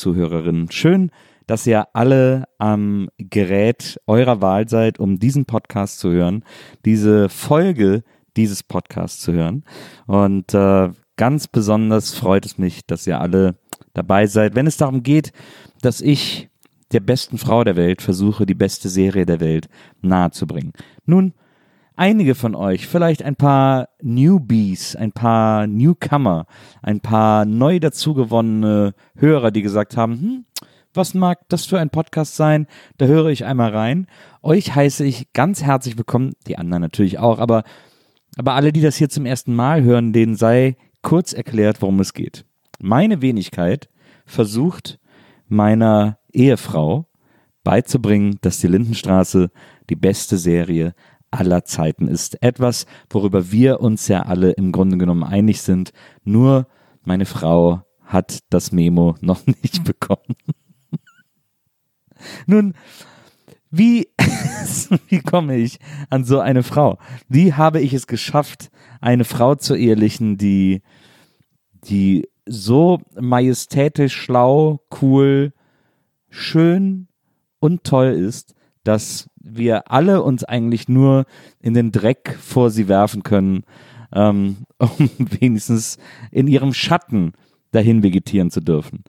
WIMAF-Zuhörerinnen. Schön, dass ihr alle am Gerät eurer Wahl seid, um diesen Podcast zu hören, diese Folge dieses Podcasts zu hören. Und äh, ganz besonders freut es mich, dass ihr alle dabei seid, wenn es darum geht, dass ich der besten Frau der Welt versuche, die beste Serie der Welt nahezubringen. Nun, einige von euch, vielleicht ein paar Newbies, ein paar Newcomer, ein paar neu dazugewonnene Hörer, die gesagt haben, hm, was mag das für ein Podcast sein? Da höre ich einmal rein. Euch heiße ich ganz herzlich willkommen, die anderen natürlich auch, aber, aber alle, die das hier zum ersten Mal hören, denen sei kurz erklärt, worum es geht. Meine Wenigkeit versucht meiner Ehefrau beizubringen, dass die Lindenstraße die beste Serie aller Zeiten ist. Etwas, worüber wir uns ja alle im Grunde genommen einig sind. Nur meine Frau hat das Memo noch nicht bekommen. Nun, wie, wie komme ich an so eine Frau? Wie habe ich es geschafft, eine Frau zu ehelichen, die, die so majestätisch, schlau, cool, schön und toll ist, dass wir alle uns eigentlich nur in den Dreck vor sie werfen können, ähm, um wenigstens in ihrem Schatten dahin vegetieren zu dürfen.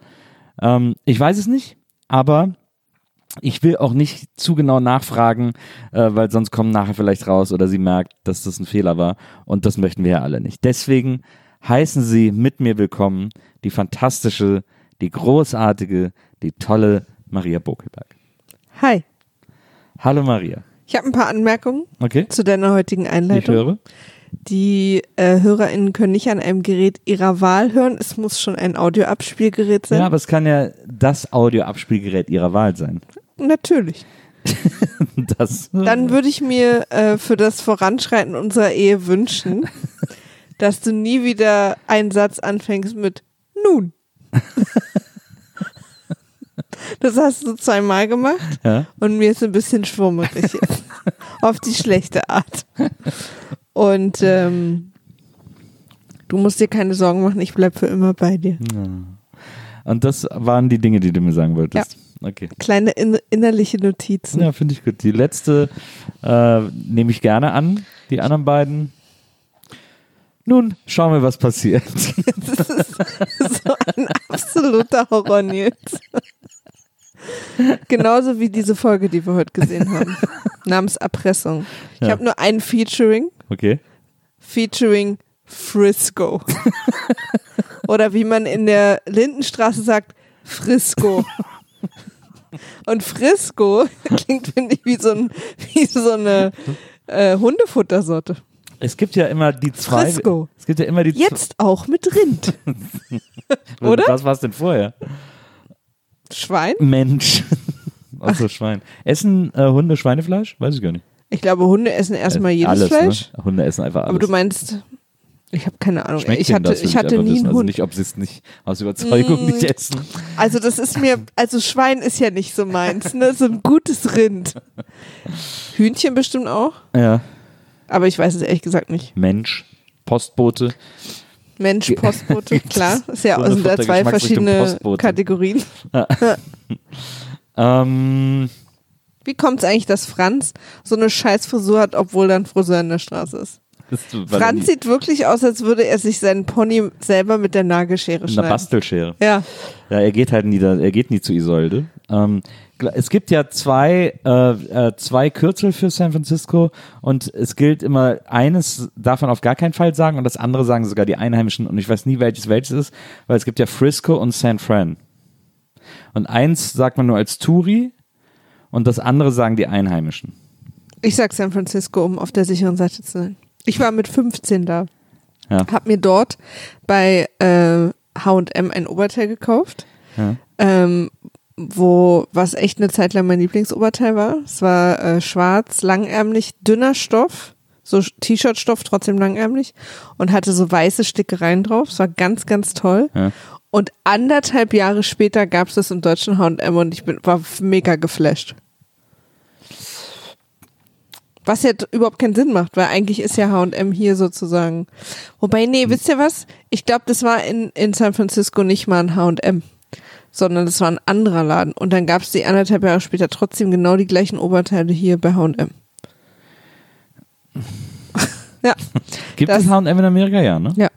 Ähm, ich weiß es nicht, aber ich will auch nicht zu genau nachfragen, äh, weil sonst kommen nachher vielleicht raus oder sie merkt, dass das ein Fehler war und das möchten wir ja alle nicht. Deswegen heißen Sie mit mir willkommen die fantastische, die großartige, die tolle Maria Bokelberg. Hi, Hallo Maria. ich habe ein paar Anmerkungen Okay? zu deiner heutigen Ich Einleitung. höre. Die äh, HörerInnen können nicht an einem Gerät ihrer Wahl hören. Es muss schon ein Audioabspielgerät sein. Ja, aber es kann ja das Audioabspielgerät Ihrer Wahl sein. Natürlich. Das. Dann würde ich mir äh, für das Voranschreiten unserer Ehe wünschen, dass du nie wieder einen Satz anfängst mit nun. Das hast du zweimal gemacht Ja. und mir ist ein bisschen schwummerig jetzt. Auf die schlechte Art. Und ähm, du musst dir keine Sorgen machen, ich bleib für immer bei dir. Und das waren die Dinge, die du mir sagen wolltest. Okay. Kleine in innerliche Notizen. Ja, finde ich gut. Die letzte äh, nehme ich gerne an. Die anderen beiden. Nun, schauen wir, was passiert. Das ist so ein absoluter Horror, Nils. Genauso wie diese Folge, die wir heute gesehen haben. Namens Erpressung. Ich Ja. habe nur ein Featuring. Okay. Featuring Frisco. Oder wie man in der Lindenstraße sagt, Frisco. Und Frisco klingt, finde ich, wie so, ein, wie so eine äh, Hundefuttersorte. Es gibt ja immer die zwei. Frisco. Es gibt ja immer die Jetzt auch mit Rind. oder? Was war es denn vorher? Schwein? Mensch. Also Schwein. Essen äh, Hunde Schweinefleisch? Weiß ich gar nicht. Ich glaube, Hunde essen erstmal Äh, jedes alles, Fleisch. Ne? Hunde essen einfach alles. Aber du meinst, ich habe keine Ahnung. Schmeckt ich hatte, das, ich hatte einfach nie einen Also Hund. nicht, ob sie es nicht aus Überzeugung Mm. nicht essen. Also das ist mir, also Schwein ist ja nicht so meins, ne? So ein gutes Rind. Hühnchen bestimmt auch, Ja. aber ich weiß es ehrlich gesagt nicht. Mensch. Postbote. Mensch, Postbote, klar. Ist ja, Hundefutter, sind da zwei verschiedene. Kategorien. Ähm, Wie kommt es eigentlich, dass Franz so eine scheiß Frisur hat, obwohl da ein Friseur in der Straße ist? Franz sieht wirklich aus, als würde er sich seinen Pony selber mit der Nagelschere schneiden. Bastelschere. Ja, Ja, er geht halt nie, da, er geht nie zu Isolde. Ähm, es gibt ja zwei, äh, äh, zwei Kürzel für San Francisco und es gilt immer, eines darf man auf gar keinen Fall sagen und das andere sagen sogar die Einheimischen und ich weiß nie, welches welches ist, weil es gibt ja Frisco und San Fran. Und eins sagt man nur als Touri und das andere sagen die Einheimischen. ich sag San Francisco, um auf der sicheren Seite zu sein. Ich war mit 15 da. Ja. Hab mir dort bei äh, H&M ein Oberteil gekauft, Ja. ähm, wo was echt eine Zeit lang mein Lieblingsoberteil war. Es war äh, schwarz, langärmlich, dünner Stoff, so T-Shirt-Stoff, trotzdem langärmlich und hatte so weiße Stickereien drauf. Es war ganz, ganz toll. Ja. Und anderthalb Jahre später gab es das im deutschen H&M und ich bin, war mega geflasht. Was ja überhaupt keinen Sinn macht, weil eigentlich ist ja H&M hier sozusagen. Wobei, nee, wisst ihr was? Ich glaube, das war in, in San Francisco nicht mal ein H&M, sondern das war ein anderer Laden. Und dann gab es die anderthalb Jahre später trotzdem genau die gleichen Oberteile hier bei H&M. ja, Gibt Das- es H&M in Amerika? Ja, ne? ja.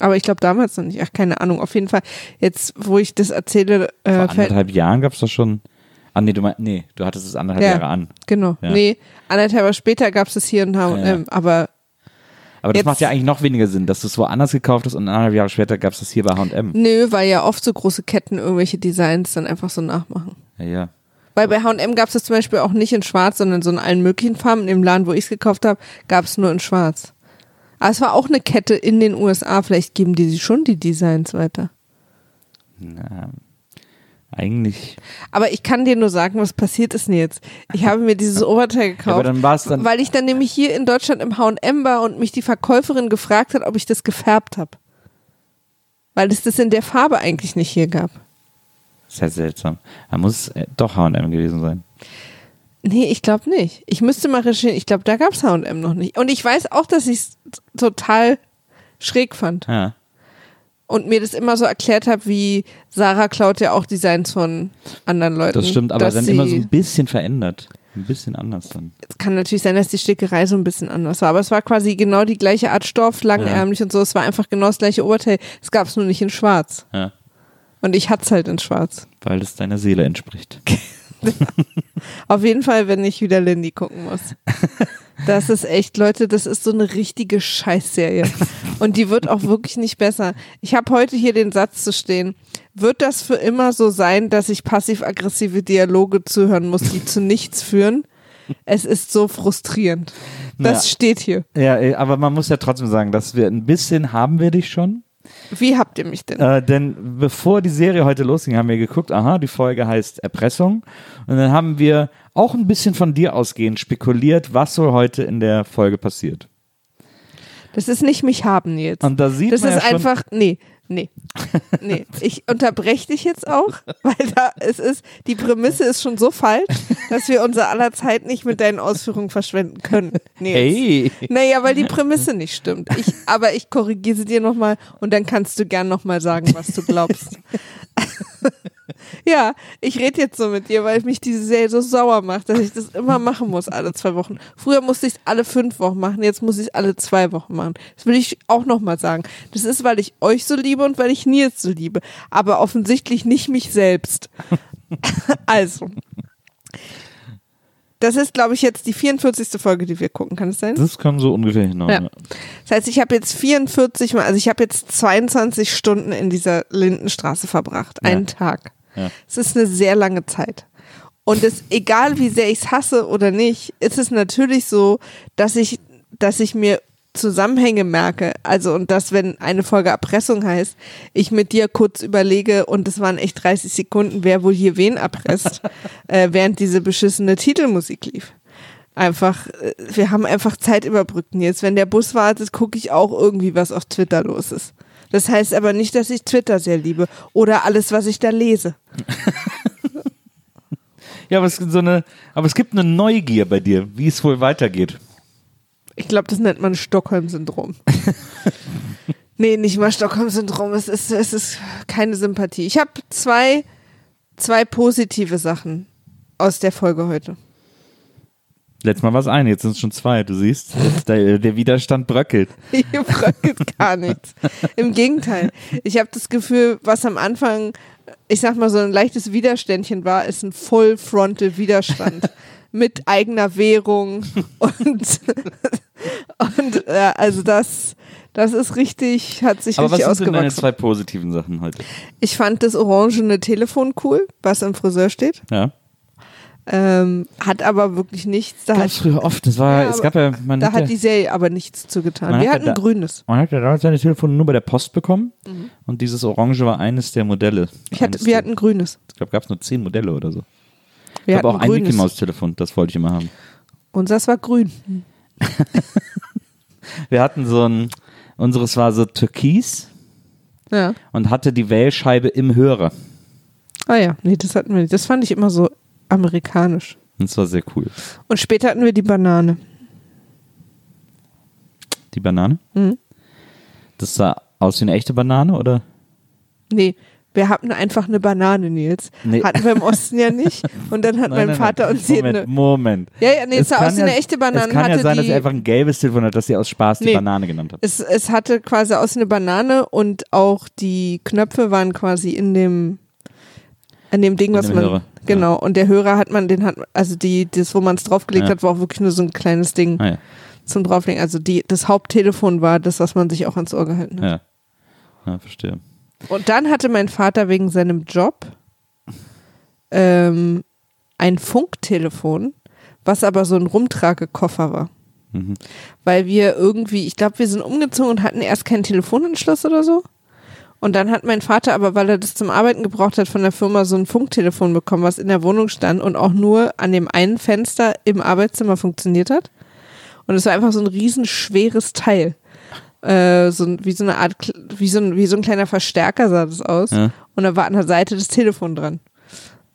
Aber ich glaube damals noch nicht. Ach, keine Ahnung. Auf jeden Fall, jetzt, wo ich das erzähle, Vor äh, fällt, anderthalb Jahren gab es das schon. Ah, nee, du meinst, nee, du hattest es anderthalb Ja. Jahre an. genau. Ja. Nee, anderthalb Jahre später gab es das hier in H&M. Ja. Aber Aber das Jetzt- macht ja eigentlich noch weniger Sinn, dass du es woanders gekauft hast und anderthalb Jahre später gab es das hier bei H&M. nö, weil ja oft so große Ketten irgendwelche Designs dann einfach so nachmachen. Ja, ja. Weil bei H&M gab es das zum Beispiel auch nicht in schwarz, sondern so in allen möglichen Farben. In dem Laden, wo ich es gekauft habe, gab es nur in schwarz. Aber es war auch eine Kette in den USA. Vielleicht geben die schon die Designs weiter. Na, eigentlich. Aber ich kann dir nur sagen, was passiert ist denn jetzt. Ich habe mir dieses Oberteil gekauft. Ja, dann. Weil ich dann nämlich hier in Deutschland im H&M war und mich die Verkäuferin gefragt hat, ob ich das gefärbt habe. Weil es das in der Farbe eigentlich nicht hier gab. Sehr seltsam. Da muss es äh, doch H&M gewesen sein. Nee, ich glaube nicht. Ich müsste mal recherchieren. Ich glaube, da gab es H&M noch nicht. Und ich weiß auch, dass ich es total schräg fand. Ja. Und mir das immer so erklärt habe, wie Sarah klaut ja auch Designs von anderen Leuten. Das stimmt, aber dann immer so ein bisschen verändert. Ein bisschen anders dann. Es kann natürlich sein, dass die Stickerei so ein bisschen anders war, aber es war quasi genau die gleiche Art Stoff, langärmlich und so. Es war einfach genau das gleiche Oberteil. Es gab es nur nicht in schwarz. Ja. Und ich hatte es halt in schwarz. Weil es deiner Seele entspricht. Auf jeden Fall, wenn ich wieder Lindy gucken muss. Das ist echt, Leute, das ist so eine richtige Scheißserie. Und die wird auch wirklich nicht besser. Ich habe heute hier den Satz zu stehen. Wird das für immer so sein, dass ich passiv-aggressive Dialoge zuhören muss, die zu nichts führen? Es ist so frustrierend. Das Ja. steht hier. Ja, aber man muss ja trotzdem sagen, dass wir ein bisschen haben wir dich schon. Wie habt ihr mich denn? Äh, denn bevor die Serie heute losging, haben wir geguckt, aha, die Folge heißt Erpressung. Und dann haben wir auch ein bisschen von dir ausgehend spekuliert, was so heute in der Folge passiert. Das ist nicht mich haben jetzt. Und da sieht Das man ist ja schon, einfach, nee, nee, nee. Ich unterbreche dich jetzt auch, weil da es ist, die Prämisse ist schon so falsch, dass wir unser aller Zeit nicht mit deinen Ausführungen verschwenden können. Nee, Hey. Naja, weil die Prämisse nicht stimmt. Ich, aber ich korrigiere sie dir nochmal und dann kannst du gern nochmal sagen, was du glaubst. Ja, ich rede jetzt so mit dir, weil mich diese Serie so sauer macht, dass ich das immer machen muss, alle zwei Wochen. Früher musste ich es alle fünf Wochen machen, jetzt muss ich es alle zwei Wochen machen. Das will ich auch nochmal sagen. Das ist, weil ich euch so liebe und weil ich Nils so liebe. Aber offensichtlich nicht mich selbst. also. Das ist, glaube ich, jetzt die 44. Folge, die wir gucken. Kann es sein? Das kann so ungefähr hinhauen. Ja. Ja. Das heißt, ich habe jetzt 44 Mal, also ich habe jetzt 22 Stunden in dieser Lindenstraße verbracht. Ja. Einen Tag. Ja. Es ist eine sehr lange Zeit. Und es, egal wie sehr ich es hasse oder nicht, ist es natürlich so, dass ich, dass ich mir Zusammenhänge merke. Also, und dass, wenn eine Folge Erpressung heißt, ich mit dir kurz überlege, und es waren echt 30 Sekunden, wer wohl hier wen erpresst, äh, während diese beschissene Titelmusik lief. Einfach, äh, wir haben einfach Zeit überbrückt. Jetzt, wenn der Bus wartet, gucke ich auch irgendwie, was auf Twitter los ist. Das heißt aber nicht, dass ich Twitter sehr liebe oder alles, was ich da lese. ja, aber es gibt so eine, aber es gibt eine Neugier bei dir, wie es wohl weitergeht. Ich glaube, das nennt man Stockholm-Syndrom. nee, nicht mal Stockholm-Syndrom. Es ist, es ist keine Sympathie. Ich habe zwei, zwei positive Sachen aus der Folge heute. Letztes Mal war es eine, jetzt sind es schon zwei. Du siehst, der, der Widerstand bröckelt. Hier bröckelt gar nichts. Im Gegenteil. Ich habe das Gefühl, was am Anfang, ich sag mal, so ein leichtes Widerständchen war, ist ein Full-Frontal-Widerstand. mit eigener Währung und, und äh, also das, das ist richtig, hat sich Aber was richtig sind denn deine ausgewachsen. zwei positiven Sachen heute? Ich fand das orangene Telefon cool, was im Friseur steht. Ja. Ähm, hat aber wirklich nichts. Da, Gab hat, früher oft. Das war, Ja, es gab ja, man da hat, ja, die Serie aber nichts zugetan. Wir hat hatten da- grünes. man hat ja damals seine Telefone nur bei der Post bekommen und dieses Orange war eines der Modelle. Mhm. Ich hatte, wir der- hatten grünes. ich glaube, gab es nur zehn Modelle oder so. Wir ich habe auch hatten ein grünes. Mickey Maus Telefon, das wollte ich immer haben. Unseres war grün. Wir hatten so ein, unseres war so türkis Ja. und hatte die Wählscheibe im Hörer. Ah ja, nee, das hatten wir nicht. Das fand ich immer so amerikanisch. Und das war sehr cool. Und später hatten wir die Banane. Die Banane? Mhm. Das sah aus wie eine echte Banane, oder? Nee, wir hatten einfach eine Banane, Nils. Nee. Hatten wir im Osten ja nicht. Und dann hat Nein, mein nein, Vater nein. uns hier Moment, eine. Moment. Ja, ja, nee, es sah kann aus wie eine echte Banane. Es kann ja hatte sein, die, dass sie einfach ein gelbes Telefon hat, dass sie aus Spaß die Nee. Banane genannt hat. es, es hatte quasi aus wie eine Banane und auch die Knöpfe waren quasi in dem in dem Ding, In was man Hörer, genau und der Hörer hat man den hat also die das wo man es draufgelegt Ja. hat war auch wirklich nur so ein kleines Ding Ah, ja. zum drauflegen also die das Haupttelefon war das was man sich auch ans Ohr gehalten hat Ja. ja, verstehe. und dann hatte mein Vater wegen seinem Job ähm, ein Funktelefon was aber so ein Rumtragekoffer war Mhm. weil wir irgendwie, ich glaube, wir sind umgezogen und hatten erst keinen Telefonanschluss oder so. Und dann hat mein Vater aber, weil er das zum Arbeiten gebraucht hat, von der Firma so ein Funktelefon bekommen, was in der Wohnung stand und auch nur an dem einen Fenster im Arbeitszimmer funktioniert hat. Und es war einfach so ein riesenschweres Teil. Äh, so wie so eine Art, wie so ein, wie so ein kleiner Verstärker sah das aus. Ja. Und da war an der Seite das Telefon dran.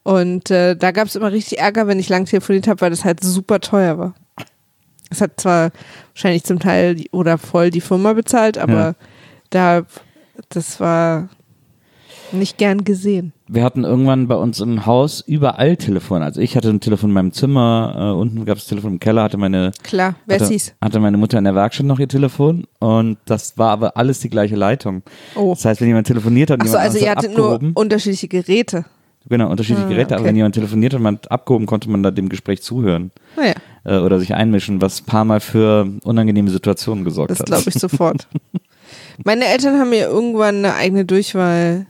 Und äh, da gab es immer richtig Ärger, wenn ich lang telefoniert habe, weil das halt super teuer war. Es hat zwar wahrscheinlich zum Teil die, oder voll die Firma bezahlt, aber Ja. da, das war nicht gern gesehen. Wir hatten irgendwann bei uns im Haus überall Telefon. Also ich hatte ein Telefon in meinem Zimmer, äh, unten gab es Telefon im Keller, hatte meine Klar, hatte, Wessis. hatte meine Mutter in der Werkstatt noch ihr Telefon und das war aber alles die gleiche Leitung. Oh. Das heißt, wenn jemand telefoniert hat, und Achso, jemand also ihr hat hattet nur unterschiedliche Geräte. genau, unterschiedliche Ah, Geräte, aber okay. wenn jemand telefoniert hat und man hat abgehoben, konnte man da dem Gespräch zuhören Naja, äh, oder sich einmischen, was ein paar Mal für unangenehme Situationen gesorgt das hat. glaube ich sofort. Meine Eltern haben mir irgendwann eine eigene Durchwahl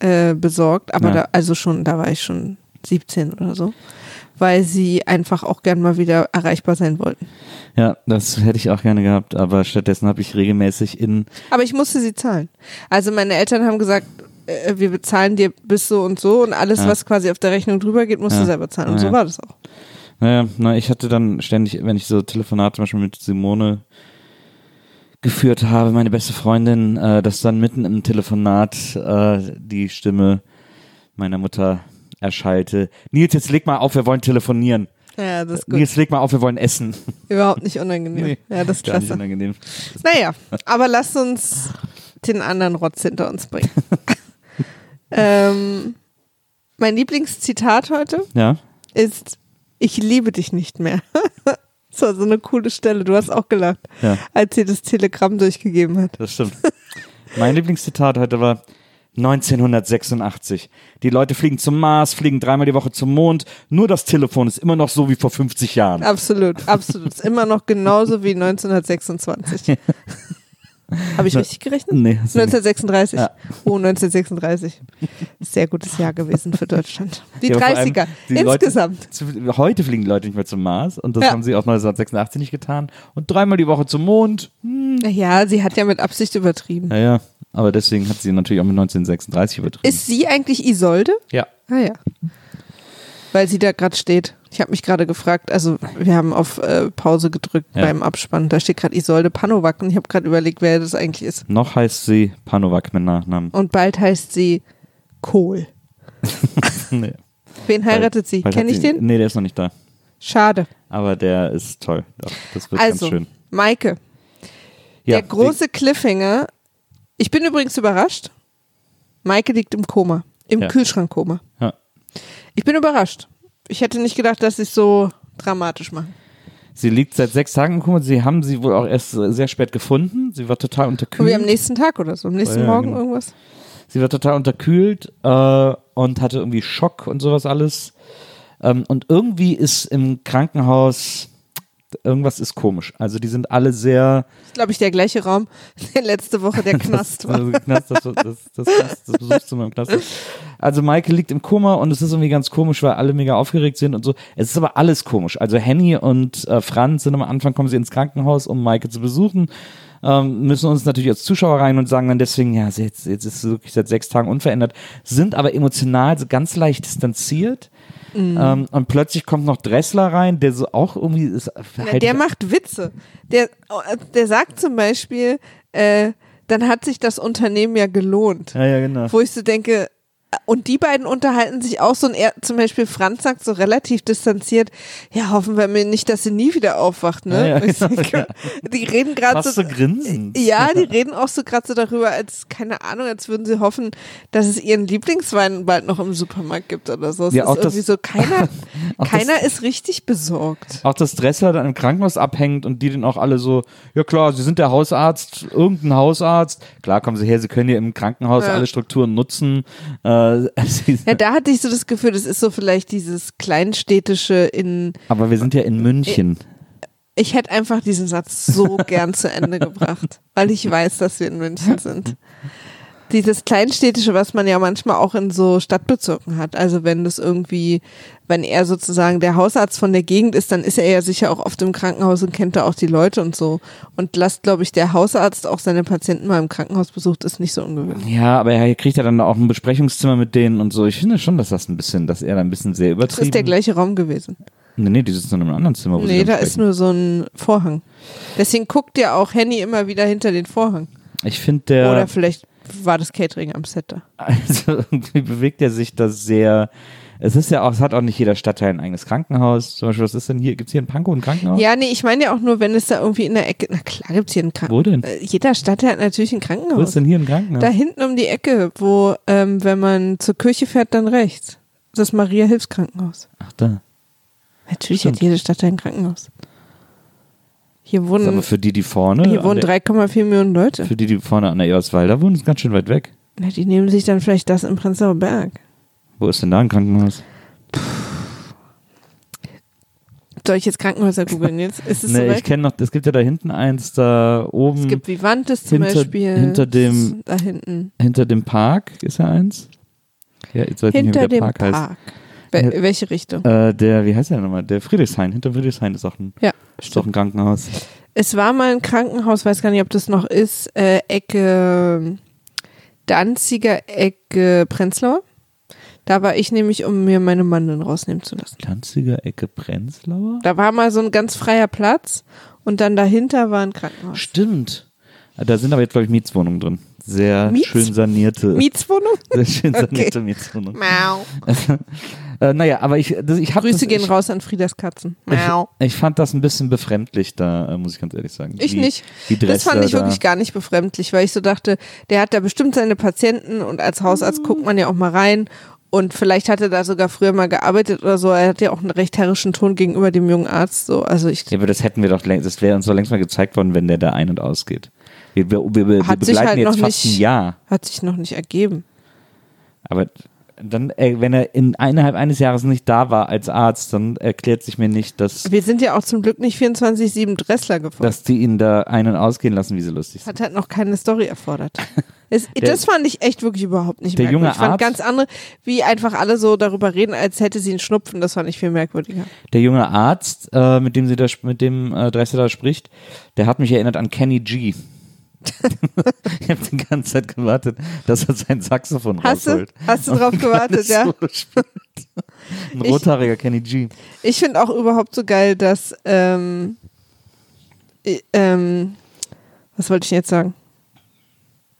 äh, besorgt, aber Ja. da, also schon, da war ich schon 17 oder so, weil sie einfach auch gern mal wieder erreichbar sein wollten. Ja, das hätte ich auch gerne gehabt, aber stattdessen habe ich regelmäßig in Aber ich musste sie zahlen. Also meine Eltern haben gesagt, äh, wir bezahlen dir bis so und so und alles, Ja. was quasi auf der Rechnung drüber geht, musst Ja. du selber zahlen. Und so war das auch. Naja, na, ich hatte dann ständig, wenn ich so Telefonate zum Beispiel mit Simone geführt habe, meine beste Freundin, äh, dass dann mitten im Telefonat äh, die Stimme meiner Mutter erschallte. Nils, jetzt leg mal auf, wir wollen telefonieren. Ja, das ist gut. Nils, leg mal auf, wir wollen essen. Überhaupt nicht unangenehm. Nee, ja, das ist Gar nicht klasse. unangenehm. Naja, aber lasst uns den anderen Rotz hinter uns bringen. ähm, mein Lieblingszitat heute Ja, ist, ich liebe dich nicht mehr. das war so eine coole Stelle. Du hast auch gelacht, ja, als sie das Telegramm durchgegeben hat. das stimmt. mein Lieblingszitat heute war 1986. Die Leute fliegen zum Mars, fliegen dreimal die Woche zum Mond. Nur das Telefon ist immer noch so wie vor 50 Jahren. Absolut, absolut. Ist immer noch genauso wie 1926. Habe ich richtig gerechnet? Nee, hast du nicht. 1936. Ja. Oh, 1936. Sehr gutes Jahr gewesen für Deutschland. Die Ja, vor allem 30er. die Leute- Insgesamt. Zu- Heute fliegen die Leute nicht mehr zum Mars und das Ja. haben sie auch 1986 nicht getan. Und dreimal die Woche zum Mond. Ja, sie hat ja mit Absicht übertrieben. Naja, aber deswegen hat sie natürlich auch mit 1936 übertrieben. Ist sie eigentlich Isolde? ja. Ah ja. Weil sie da gerade steht. Ich habe mich gerade gefragt, also wir haben auf äh, Pause gedrückt Ja. beim Abspann. Da steht gerade Isolde Panowak und ich habe gerade überlegt, wer das eigentlich ist. Noch heißt sie Panowak mit Nachnamen. Und bald heißt sie Kohl. nee. Wen heiratet sie? Bald hat Kenne ich sie- den? Nee, der ist noch nicht da. Schade. Aber der ist toll. Doch, das wird Also, ganz schön. Maike, Ja, der große Cliffhanger. Ich bin übrigens überrascht. Maike liegt im Koma. Im Ja. Kühlschrankkoma. Ja. Ich bin überrascht. Ich hätte nicht gedacht, dass sie es so dramatisch machen. Sie liegt seit sechs Tagen im Koma. Sie haben sie wohl auch erst sehr spät gefunden. Sie war total unterkühlt. wie am nächsten Tag oder so, am nächsten Ja, Morgen genau. irgendwas. Sie war total unterkühlt äh, und hatte irgendwie Schock und sowas alles. Ähm, und irgendwie ist im Krankenhaus irgendwas ist komisch. Also die sind alle sehr Das ist, glaube ich, der gleiche Raum, der letzte Woche der Knast war. Also Knast, das, das, das, Knast, das Besuchszimmer im Knast. Also Maike liegt im Koma und es ist irgendwie ganz komisch, weil alle mega aufgeregt sind und so. Es ist aber alles komisch. Also Henny und äh, Franz sind am Anfang, kommen sie ins Krankenhaus, um Maike zu besuchen. Ähm, müssen uns natürlich als Zuschauer rein und sagen dann deswegen, ja, jetzt, jetzt ist sie wirklich seit sechs Tagen unverändert, sind aber emotional so ganz leicht distanziert. Ähm, und plötzlich kommt noch Dressler rein, der so auch irgendwie ist. Na, der macht Witze. Der, der sagt zum Beispiel, äh, dann hat sich das Unternehmen ja gelohnt. ja, ja, genau. Wo ich so denke, und die beiden unterhalten sich auch so und er, zum Beispiel Franz sagt so relativ distanziert, ja, hoffen wir mir nicht, dass sie nie wieder aufwacht, ne? Ja, ja, genau, Die reden gerade so, so grinsend. ja, die reden auch so gerade so darüber, als, keine Ahnung, als würden sie hoffen, dass es ihren Lieblingswein bald noch im Supermarkt gibt oder so. Es Ja, ist auch das- irgendwie so, keiner, keiner das, ist richtig besorgt. auch dass Dressler dann im Krankenhaus abhängt und die dann auch alle so, ja klar, sie sind der Hausarzt, irgendein Hausarzt. Klar, kommen sie her, sie können ja im Krankenhaus alle Strukturen nutzen. Äh, sie, Ja, da hatte ich so das Gefühl, das ist so vielleicht dieses kleinstädtische in, aber wir sind ja in München. ich hätte einfach diesen Satz so gern zu Ende gebracht, weil ich weiß, dass wir in München sind. Dieses Kleinstädtische, was man ja manchmal auch in so Stadtbezirken hat. Also wenn das irgendwie, wenn er sozusagen der Hausarzt von der Gegend ist, dann ist er ja sicher auch oft im Krankenhaus und kennt da auch die Leute und so. Und lasst, glaube ich, der Hausarzt auch seine Patienten mal im Krankenhaus besucht, ist nicht so ungewöhnlich. Ja, aber er kriegt ja dann auch ein Besprechungszimmer mit denen und so. Ich finde schon, dass das ein bisschen, dass er da ein bisschen sehr Das übertrieben. ist der gleiche Raum gewesen. Nee, nee, die sitzen in einem anderen Zimmer. Wo Nee, da ist sprechen. nur so ein Vorhang. Deswegen guckt ja auch Henny immer wieder hinter den Vorhang. Ich finde der. Oder vielleicht war das Catering am Set da. Also irgendwie bewegt er sich da sehr. Es ist ja auch, es hat auch nicht jeder Stadtteil ein eigenes Krankenhaus. Zum Beispiel, was ist denn hier? Gibt es hier in Pankow ein Krankenhaus? Ja, nee, ich meine ja auch nur, wenn es da irgendwie in der Ecke, na klar gibt's hier ein Wo Krankenhaus. denn? Äh, Jeder Stadtteil hat natürlich ein Wo ist Krankenhaus. denn hier ein Krankenhaus? Da hinten um die Ecke, wo, ähm, wenn man zur Kirche fährt, dann rechts. Das Maria-Hilfskrankenhaus. Ach, da. Natürlich Stimmt. hat jede Stadtteil ein Krankenhaus. Hier Das ist wohnen, aber für die, die vorne. hier wohnen der, 3,4 Millionen Leute. Für die, die vorne an der Eberswalder wohnen, ist ganz schön weit weg. Na, die nehmen sich dann vielleicht das im Prenzlauer Berg. Wo ist denn da ein Krankenhaus? Soll ich jetzt Krankenhäuser googeln jetzt? Ist es Nee, ich soweit? kenne noch, es gibt ja da hinten eins, da oben Es gibt Vivantes zum hinter- Beispiel. hinter dem- Da hinten. hinter dem Park ist ja eins. Ja, jetzt weiß ich nicht, Hinter wie der dem Park, Park. heißt. Wel- welche Richtung? Äh, der, wie heißt der nochmal? Der Friedrichshain. Hinter Friedrichshain ist auch ein, Ja, ist doch ein Krankenhaus. Es war mal ein Krankenhaus, weiß gar nicht, ob das noch ist, äh, Ecke Danziger, Ecke Prenzlauer. Da war ich nämlich, um mir meine Mandeln rausnehmen zu lassen. Danziger Ecke Prenzlauer? Da war mal so ein ganz freier Platz und dann dahinter war ein Krankenhaus. Stimmt. Da sind aber jetzt, glaube ich, Mietswohnungen drin. Sehr Miets- schön sanierte. Mietswohnung? sehr schön Okay. sanierte Mietswohnungen. Mau. Äh, naja, aber ich, das, ich habe Grüße das, gehen ich, raus an Friedas Katzen. Ich, ich fand das ein bisschen befremdlich da, äh, muss ich ganz ehrlich sagen. Ich wie, nicht. Wie Das fand ich da- wirklich gar nicht befremdlich, weil ich so dachte, der hat da bestimmt seine Patienten und als Hausarzt guckt man ja auch mal rein und vielleicht hat er da sogar früher mal gearbeitet oder so. Er hat ja auch einen recht herrischen Ton gegenüber dem jungen Arzt. So, also ich Ja, aber das hätten wir doch längst, das wäre uns doch längst mal gezeigt worden, wenn der da ein- und ausgeht. Wir, wir, wir, wir Hat sich begleiten halt jetzt noch fast nicht- ein Jahr. hat sich noch nicht ergeben. Aber dann, äh, wenn er in innerhalb eines Jahres nicht da war als Arzt, dann erklärt sich mir nicht, dass, Wir sind ja auch zum Glück nicht 24-7 Dressler gefolgt. dass die ihn da ein- und ausgehen lassen, wie sie lustig sind. hat halt noch keine Story erfordert. Es, Der- das fand ich echt wirklich überhaupt nicht Der merkwürdig. junge ich fand Arzt- ganz andere, wie einfach alle so darüber reden, als hätte sie einen Schnupfen. Das fand ich viel merkwürdiger. Der junge Arzt, äh, mit dem sie da, mit dem äh, Dressler da spricht, der hat mich erinnert an Kenny G. ich habe die ganze Zeit gewartet, dass er sein Saxophon Hast du, rausholt. hast du drauf gewartet, ja? Ein Ich- rothaariger Kenny G. Ich finde auch überhaupt so geil, dass, ähm, ähm, was wollte ich jetzt sagen?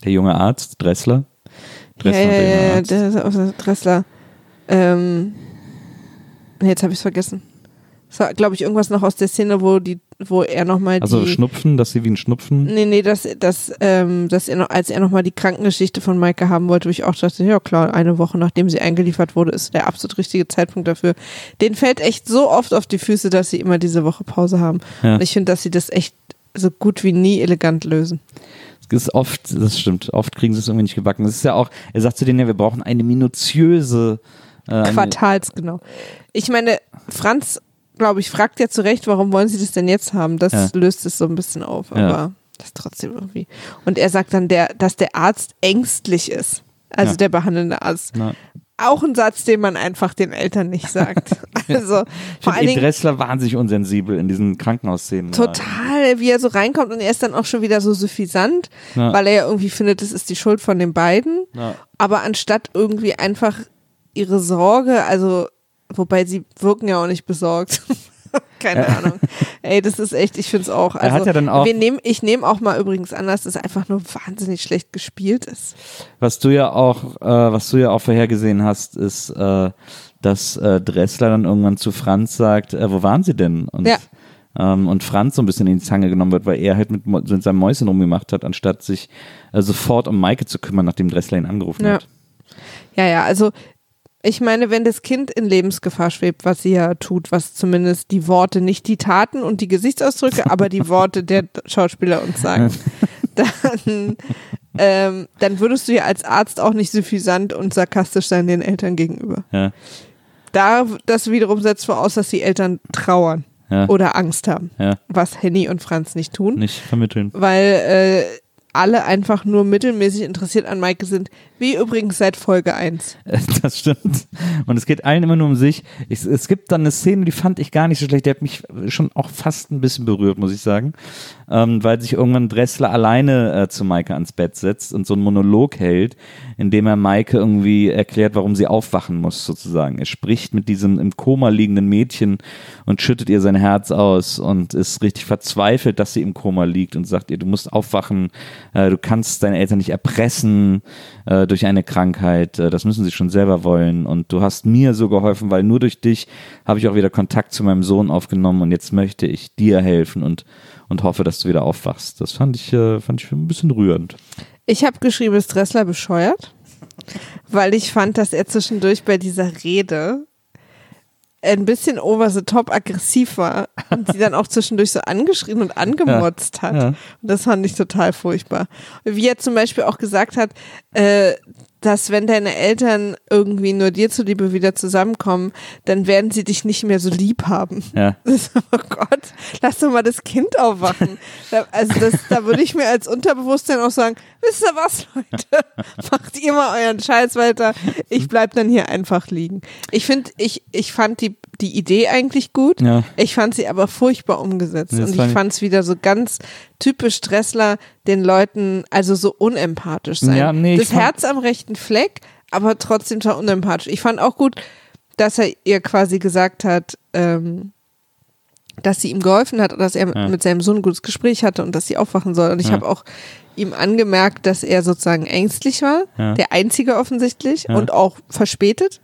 Der junge Arzt, Dressler. Dressler, ja, der ja, ja, der auch so Dressler. Ähm, jetzt habe ich es vergessen. Das war, glaube ich, irgendwas noch aus der Szene, wo die, wo er nochmal die. Also Schnupfen, dass sie wie ein Schnupfen. Nee, nee, dass, dass, ähm, dass er noch, als er nochmal die Krankengeschichte von Maike haben wollte, wo ich auch dachte, ja klar, eine Woche nachdem sie eingeliefert wurde, ist der absolut richtige Zeitpunkt dafür. Den fällt echt so oft auf die Füße, dass sie immer diese Woche Pause haben. Ja. Und ich finde, dass sie das echt so gut wie nie elegant lösen. Das ist oft, das stimmt, oft kriegen sie es irgendwie nicht gebacken. Das ist ja auch, er sagt zu denen ja, wir brauchen eine minutiöse äh, eine, Quartalsgenau. Ich meine, Franz, glaube ich, fragt ja zu Recht, warum wollen sie das denn jetzt haben? Das Ja. löst es so ein bisschen auf, aber Ja. das ist trotzdem irgendwie. Und er sagt dann, der, dass der Arzt ängstlich ist. Also Ja. der behandelnde Arzt. Na, Auch ein Satz, den man einfach den Eltern nicht sagt. Also ich vor allen Dingen Dressler wahnsinnig unsensibel in diesen Krankenhausszenen. total, wie er so reinkommt und er ist dann auch schon wieder so suffisant, weil er ja irgendwie findet, das ist die Schuld von den beiden. Aber anstatt irgendwie einfach ihre Sorge, also wobei sie wirken ja auch nicht besorgt. Keine Ahnung. Ey, das ist echt, ich finde es auch. Also, Er hat ja dann auch- wir nehmen, ich nehme auch mal übrigens an, dass das einfach nur wahnsinnig schlecht gespielt ist. Was du ja auch, äh, was du ja auch vorhergesehen hast, ist, äh, dass äh, Dressler dann irgendwann zu Franz sagt, äh, wo waren sie denn? Und, Ja. ähm, und Franz so ein bisschen in die Zange genommen wird, weil er halt mit, mit seinem Mäuschen rumgemacht hat, anstatt sich äh, sofort um Maike zu kümmern, nachdem Dressler ihn angerufen Ja. hat. Ja, ja, also ich meine, wenn das Kind in Lebensgefahr schwebt, was sie ja tut, was zumindest die Worte, nicht die Taten und die Gesichtsausdrücke, aber die Worte der Schauspieler uns sagen, dann, ähm, dann würdest du ja als Arzt auch nicht suffisant und sarkastisch sein den Eltern gegenüber. Ja, Da, das wiederum setzt voraus, dass die Eltern trauern ja, oder Angst haben, ja. was Henny und Franz nicht tun Nicht vermitteln. weil äh, alle einfach nur mittelmäßig interessiert an Maike sind, wie übrigens seit Folge 1. Das stimmt. Und es geht allen immer nur um sich. Ich, es gibt dann eine Szene, die fand ich gar nicht so schlecht. Die hat mich schon auch fast ein bisschen berührt, muss ich sagen. Ähm, weil sich irgendwann Dressler alleine äh, zu Maike ans Bett setzt und so einen Monolog hält, in dem er Maike irgendwie erklärt, warum sie aufwachen muss, sozusagen. Er spricht mit diesem im Koma liegenden Mädchen und schüttet ihr sein Herz aus und ist richtig verzweifelt, dass sie im Koma liegt und sagt ihr, du musst aufwachen, äh, du kannst deine Eltern nicht erpressen äh, durch eine Krankheit, äh, das müssen sie schon selber wollen und du hast mir so geholfen, weil nur durch dich habe ich auch wieder Kontakt zu meinem Sohn aufgenommen und jetzt möchte ich dir helfen und, und hoffe, dass du wieder aufwachst. Das fand ich, äh, fand ich ein bisschen rührend. Ich habe geschrieben, ist Dressler bescheuert, weil ich fand, dass er zwischendurch bei dieser Rede ein bisschen over the top aggressiv war und sie dann auch zwischendurch so angeschrien und angemotzt hat. ja. Und das fand ich total furchtbar. Wie er zum Beispiel auch gesagt hat, äh, dass wenn deine Eltern irgendwie nur dir zuliebe wieder zusammenkommen, dann werden sie dich nicht mehr so lieb haben. Ja. Das, oh Gott, lass doch mal das Kind aufwachen. Da, also das, da würde ich mir als Unterbewusstsein auch sagen, wisst ihr was, Leute? Macht ihr mal euren Scheiß weiter. Ich bleib dann hier einfach liegen. Ich finde, ich, ich fand die, die Idee eigentlich gut. Ja. Ich fand sie aber furchtbar umgesetzt. Das und ich- fand es wieder so ganz typisch Dressler, den Leuten also so unempathisch sein. Ja, nee, das Herz am rechten Fleck, aber trotzdem total unempathisch. Ich fand auch gut, dass er ihr quasi gesagt hat, ähm, dass sie ihm geholfen hat, dass er Ja. mit seinem Sohn ein gutes Gespräch hatte und dass sie aufwachen soll. Und ich Ja. habe auch ihm angemerkt, dass er sozusagen ängstlich war, Ja. der Einzige offensichtlich und auch verspätet.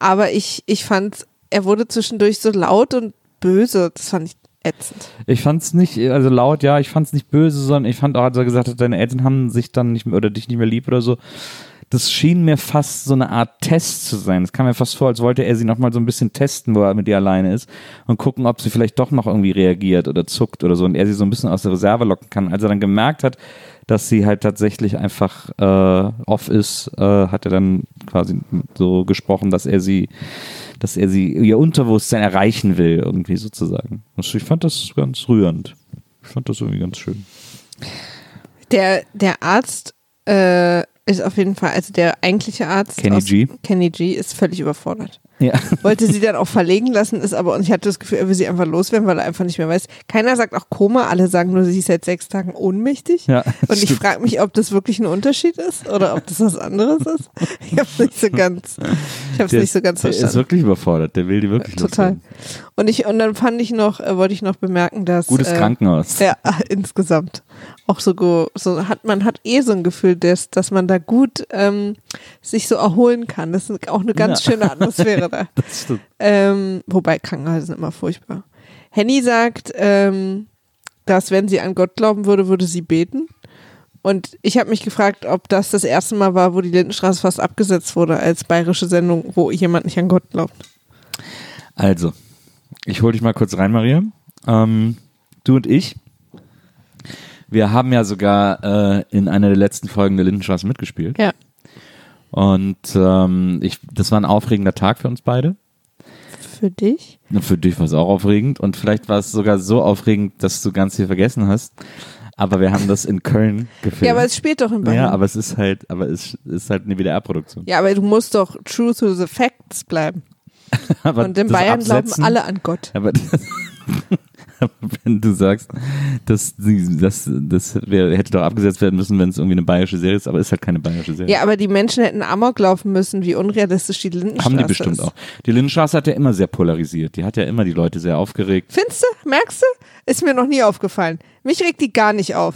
Aber ich, ich fand, er wurde zwischendurch so laut und böse. Das fand ich ätzend. Ich fand's nicht, also laut, ja, ich fand's nicht böse, sondern ich fand auch, als er gesagt hat, deine Eltern haben sich dann nicht mehr oder dich nicht mehr lieb oder so. Das schien mir fast so eine Art Test zu sein. Es kam mir fast vor, als wollte er sie nochmal so ein bisschen testen, wo er mit ihr alleine ist und gucken, ob sie vielleicht doch noch irgendwie reagiert oder zuckt oder so und er sie so ein bisschen aus der Reserve locken kann. Als er dann gemerkt hat, dass sie halt tatsächlich einfach äh, off ist, äh, hat er dann quasi so gesprochen, dass er sie, dass er sie ihr Unterbewusstsein erreichen will, irgendwie sozusagen. Ich fand das ganz rührend. Ich fand das irgendwie ganz schön. Der, der Arzt äh, ist auf jeden Fall, also der eigentliche Arzt, Kenny G. Kenny G, ist völlig überfordert. Ja. Wollte sie dann auch verlegen lassen, ist aber, und ich hatte das Gefühl, er will sie einfach loswerden, weil er einfach nicht mehr weiß. Keiner sagt auch Koma, alle sagen nur, sie ist seit sechs Tagen ohnmächtig. Ja, Und ich frage mich, ob das wirklich ein Unterschied ist oder ob das was anderes ist. Ich habe nicht so ganz, ich habe es nicht so ganz ist, der ist verstanden. wirklich überfordert. Der will die wirklich Total. Und ich und dann fand ich noch, äh, wollte ich noch bemerken, dass Gutes äh, Krankenhaus. ja, insgesamt. Auch so, go- so hat man hat eh so ein Gefühl, dass, dass man da gut ähm, sich so erholen kann. Das ist auch eine ganz Ja. schöne Atmosphäre da. Das stimmt. Ähm, wobei Krankenhäuser sind immer furchtbar. Henny sagt, ähm, dass wenn sie an Gott glauben würde, würde sie beten. Und ich habe mich gefragt, ob das das erste Mal war, wo die Lindenstraße fast abgesetzt wurde als bayerische Sendung, wo jemand nicht an Gott glaubt. Also, ich hole dich mal kurz rein, Maria. Ähm, du und ich, wir haben ja sogar äh, in einer der letzten Folgen der Lindenstraße mitgespielt. Ja. Und ähm, ich, das war ein aufregender Tag für uns beide. Für dich? Für dich war es auch aufregend. Und vielleicht war es sogar so aufregend, dass du ganz viel vergessen hast. Aber wir haben das in Köln gefilmt. Ja, aber es spielt doch in Bayern. ja, aber es ist halt, aber es ist halt eine WDR-Produktion. Ja, aber du musst doch true to the facts bleiben. Aber Und in Bayern glauben Absetzen- alle an Gott. Aber das, wenn du sagst, dass das, das wär, hätte doch abgesetzt werden müssen, wenn es irgendwie eine bayerische Serie ist, aber ist halt keine bayerische Serie. Ja, aber die Menschen hätten Amok laufen müssen, wie unrealistisch die Lindenstraße Haben die bestimmt ist. auch. Die Lindenstraße hat ja immer sehr polarisiert. Die hat ja immer die Leute sehr aufgeregt. Findest du? Merkst du? Ist mir noch nie aufgefallen. Mich regt die gar nicht auf.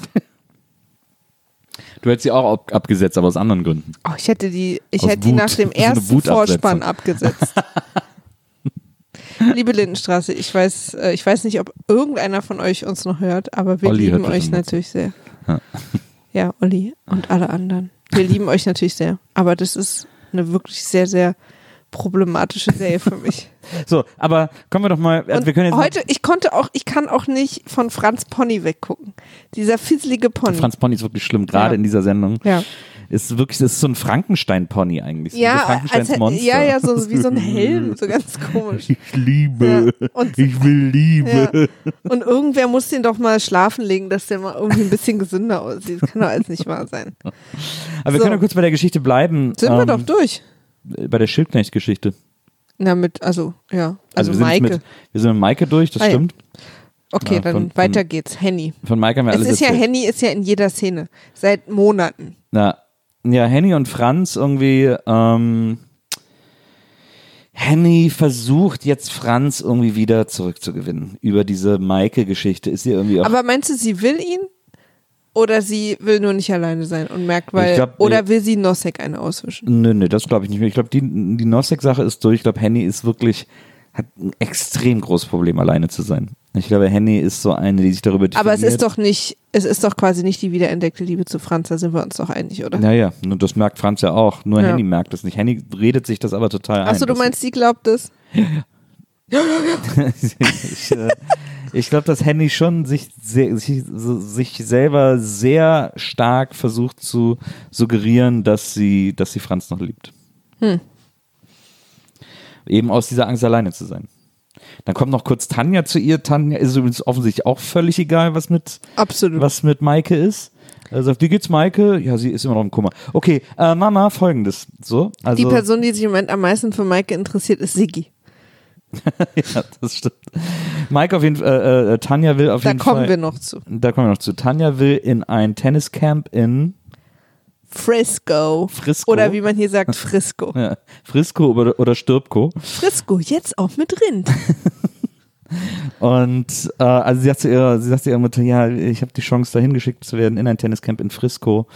Du hättest sie auch ab, abgesetzt, aber aus anderen Gründen. Oh, ich hätte die, ich Aus hätte die nach dem ersten. Vorspann abgesetzt. Liebe Lindenstraße, ich weiß, äh, ich weiß nicht, ob irgendeiner von euch uns noch hört, aber wir Olli lieben euch natürlich sehr. Ja. Ja, Olli und alle anderen. Wir lieben euch natürlich sehr. Aber das ist eine wirklich sehr, sehr problematische Serie für mich. So, aber kommen wir doch mal. Also Und wir können jetzt heute, ich konnte auch, ich kann auch nicht von Franz Pony weggucken. Dieser fisselige Pony. Franz Pony ist wirklich schlimm, gerade Ja. in dieser Sendung. ja. Ist wirklich, das ist so ein Frankenstein-Pony eigentlich. Ja, Frankensteins als, Monster. ja, ja, so wie so ein Helm, so ganz komisch. Ich liebe. Ja, und- ich will Liebe. Ja. Und irgendwer muss den doch mal schlafen legen, dass der mal irgendwie ein bisschen gesünder aussieht. Das kann doch alles nicht wahr sein. Aber wir So. können ja kurz bei der Geschichte bleiben. Sind wir ähm, doch durch. Bei der Schildknecht-Geschichte. Na, mit, also, ja. Also, wir sind Maike. Mit, wir sind mit Maike durch, das Ah, ja. stimmt. okay, ja, dann von- von- weiter geht's. Henny. Von Maike haben wir Es alles ist ja, erzählt. Henny ist ja in jeder Szene. Seit Monaten. Na, ja, Henny und Franz irgendwie, ähm, Henny versucht jetzt Franz irgendwie wieder zurückzugewinnen über diese Maike-Geschichte. Ist sie irgendwie auch. Aber meinst du, sie will ihn? Oder sie will nur nicht alleine sein und merkt, weil. Glaub, oder will sie Nosek eine auswischen? Nö, nö, das glaube ich nicht mehr. Ich glaube, die, die Nosek-Sache ist durch. Ich glaube, Henny ist wirklich, hat ein extrem großes Problem, alleine zu sein. Ich glaube, Henny ist so eine, die sich darüber definiert. Aber es ist doch nicht, es ist doch quasi nicht die wiederentdeckte Liebe zu Franz, da sind wir uns doch einig, oder? Naja, nur das merkt Franz ja auch. Nur Ja. Henny merkt es nicht. Henny redet sich das aber total ein. Achso, du meinst, sie glaubt es? ich äh, ich glaube, dass Henny schon sich, sehr, sich, sich selber sehr stark versucht zu suggerieren, dass sie, dass sie Franz noch liebt. Hm. Eben aus dieser Angst, alleine zu sein. Dann kommt noch kurz Tanja zu ihr. Tanja ist übrigens offensichtlich auch völlig egal, was mit, Absolut. was mit Maike ist. Er sagt, wie geht's Maike? Ja, sie ist immer noch im Kummer. Okay, äh, Mama, folgendes. So, also, die Person, die sich im Moment am meisten für Maike interessiert, ist Siggi. ja, das stimmt. Maike auf jeden Fall, äh, äh, Tanja will auf Da jeden kommen Fall. wir noch zu. Da kommen wir noch zu. Tanja will in ein Tenniscamp in Frisco. Frisco. Oder wie man hier sagt, Frisco. ja, Frisco oder, oder Stirbko. Frisco, jetzt auch mit Rind. Und äh, also sie sagt zu ihrer, sie sagt zu ihrer Mutter, ja, ich habe die Chance, dahin geschickt zu werden in ein Tenniscamp in Frisco.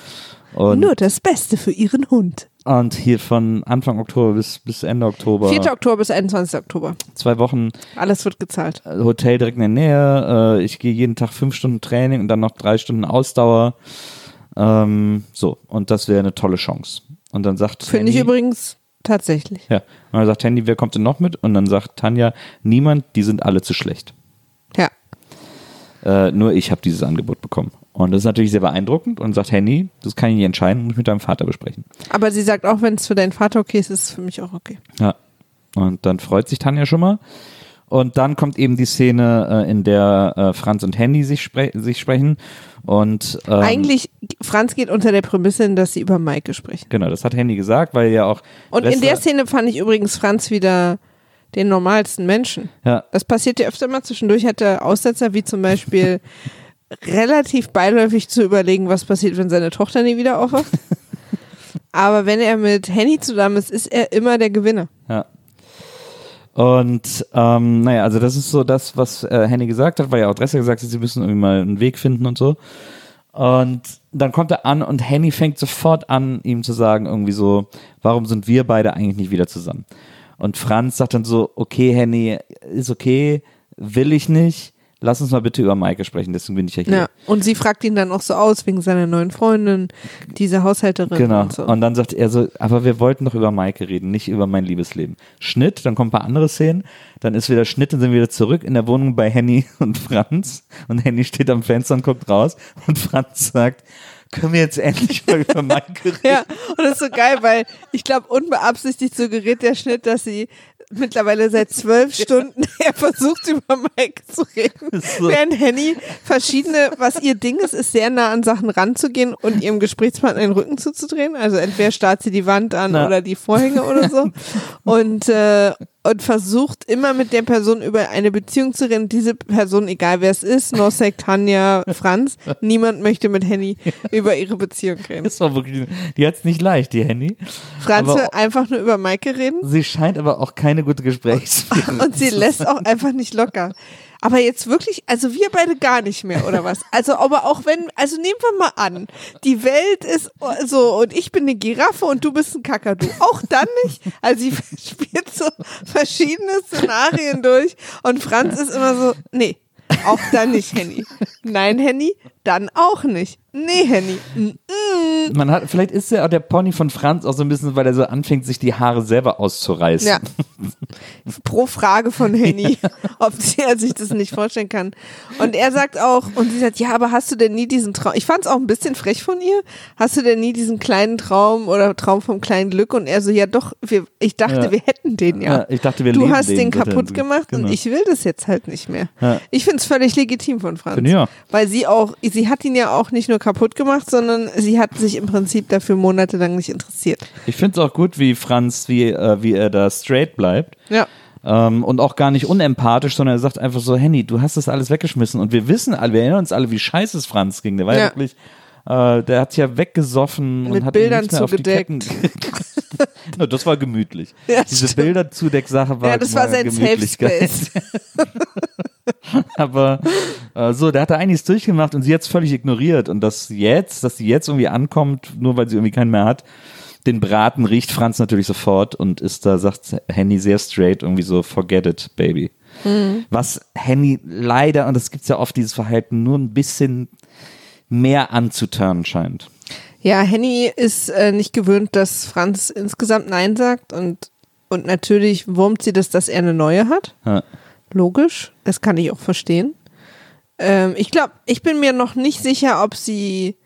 Und, Nur das Beste für ihren Hund. und hier von Anfang Oktober bis, bis Ende Oktober. 4. Oktober bis 21. Oktober. Zwei Wochen Alles wird gezahlt. äh, Hotel direkt in der Nähe. Äh, ich gehe jeden Tag fünf Stunden Training und dann noch drei Stunden Ausdauer. Ähm, so, und das wäre eine tolle Chance. Und dann sagt Finde ich übrigens tatsächlich. Ja, und dann sagt Handy, wer kommt denn noch mit? Und dann sagt Tanja, niemand, die sind alle zu schlecht. Ja. Äh, nur ich habe dieses Angebot bekommen. Und das ist natürlich sehr beeindruckend und sagt Henny, das kann ich nicht entscheiden, muss ich mit deinem Vater besprechen. Aber sie sagt auch, wenn es für deinen Vater okay ist, ist es für mich auch okay. Ja. Und dann freut sich Tanja schon mal. Und dann kommt eben die Szene, äh, in der äh, Franz und Handy sich, spre sich sprechen. Und ähm, Eigentlich, Franz geht unter der Prämisse hin, dass sie über Maike sprechen. Genau, das hat Handy gesagt, weil ja auch. Und in der Szene fand ich übrigens Franz wieder den normalsten Menschen. Ja, Das passiert ja öfter mal zwischendurch, hat er Aussetzer, wie zum Beispiel relativ beiläufig zu überlegen, was passiert, wenn seine Tochter nie wieder aufwacht. Aber wenn er mit Henny zusammen ist, ist er immer der Gewinner. Ja. Und ähm, naja, also das ist so das, was äh, Henny gesagt hat, weil ja auch Dresser gesagt hat, sie müssen irgendwie mal einen Weg finden und so. Und dann kommt er an und Henny fängt sofort an, ihm zu sagen, irgendwie so, warum sind wir beide eigentlich nicht wieder zusammen? Und Franz sagt dann so, okay, Henny, ist okay, will ich nicht, lass uns mal bitte über Maike sprechen, deswegen bin ich ja hier. Ja. Und sie fragt ihn dann auch so aus, wegen seiner neuen Freundin, diese Haushälterin Genau. und so. Und dann sagt er so, aber wir wollten doch über Maike reden, nicht über mein Liebesleben. Schnitt, dann kommen ein paar andere Szenen, dann ist wieder Schnitt und sind wir wieder zurück in der Wohnung bei Henny und Franz. Und Henny steht am Fenster und guckt raus und Franz sagt, können wir jetzt endlich mal über Maike reden? Ja, und das ist so geil, weil ich glaube, unbeabsichtigt suggeriert der Schnitt, dass sie mittlerweile seit zwölf Stunden er versucht, über Mike zu reden. so. Während Henny verschiedene, was ihr Ding ist, ist sehr nah an Sachen ranzugehen und ihrem Gesprächspartner den Rücken zuzudrehen. Also entweder starrt sie die Wand an Na. oder die Vorhänge oder so. Und, äh, und versucht immer mit der Person über eine Beziehung zu reden. Diese Person, egal wer es ist, Nosek, Tanja, Franz, niemand möchte mit Henny über ihre Beziehung reden. Das war wirklich, die hat's nicht leicht, die Handy. Franz Aber- will einfach nur über Maike reden Sie scheint aber auch keine gute Gesprächsführerin und sie lässt auch einfach nicht locker. Aber jetzt wirklich, also wir beide gar nicht mehr, oder was? Also, aber auch wenn, also nehmen wir mal an, die Welt ist so und ich bin eine Giraffe und du bist ein Kakadu. Auch dann nicht? Also sie spielt so verschiedene Szenarien durch und Franz ist immer so, nee, auch dann nicht, Henny. Nein, Henny, dann auch nicht. Nee, Henny. Mm, mm. Man hat, vielleicht ist ja auch der Pony von Franz auch so ein bisschen, weil er so anfängt, sich die Haare selber auszureißen. Ja. Pro Frage von Henny, ob sie er sich das nicht vorstellen kann. Und er sagt auch, und sie sagt, ja, aber hast du denn nie diesen Traum? Ich fand es auch ein bisschen frech von ihr. Hast du denn nie diesen kleinen Traum oder Traum vom kleinen Glück? Und er so, ja doch, wir, ich dachte, Ja. wir hätten den ja. Ja, ich dachte, wir du hast den, den kaputt gemacht Genau. und ich will das jetzt halt nicht mehr. Ja. Ich finde es völlig legitim von Franz. Weil sie auch, sie hat ihn ja auch nicht nur kaputt gemacht, sondern sie hat sich im Prinzip dafür monatelang nicht interessiert. Ich finde es auch gut, wie Franz, wie, äh, wie er da straight bleibt. Ja. Ähm, und auch gar nicht unempathisch, sondern er sagt einfach so, Henny, du hast das alles weggeschmissen. Und wir wissen alle, wir erinnern uns alle, wie scheiße es Franz ging. Der war ja, Ja. wirklich, äh, der hat ja weggesoffen und Mit hat Bildern nichts mehr auf die zugedeckt. Ketten. no, das war gemütlich. Ja, Diese stimmt. Bilderzudeck-Sache war Ja, das war sein Safe Gemütlichkeit. Space. Aber äh, so, der hat da einiges durchgemacht und sie jetzt völlig ignoriert. Und das jetzt, dass sie jetzt irgendwie ankommt, nur weil sie irgendwie keinen mehr hat, den Braten riecht Franz natürlich sofort und ist da, sagt Henny sehr straight, irgendwie so, forget it, baby. Was Henny leider, und das gibt's ja oft, dieses Verhalten, nur ein bisschen mehr anzuturnen scheint. Ja, Henny ist äh, nicht gewöhnt, dass Franz insgesamt Nein sagt und, und natürlich wurmt sie das, dass er eine neue hat. Ja. Logisch, das kann ich auch verstehen. Ähm, ich glaube, ich bin mir noch nicht sicher, ob sie,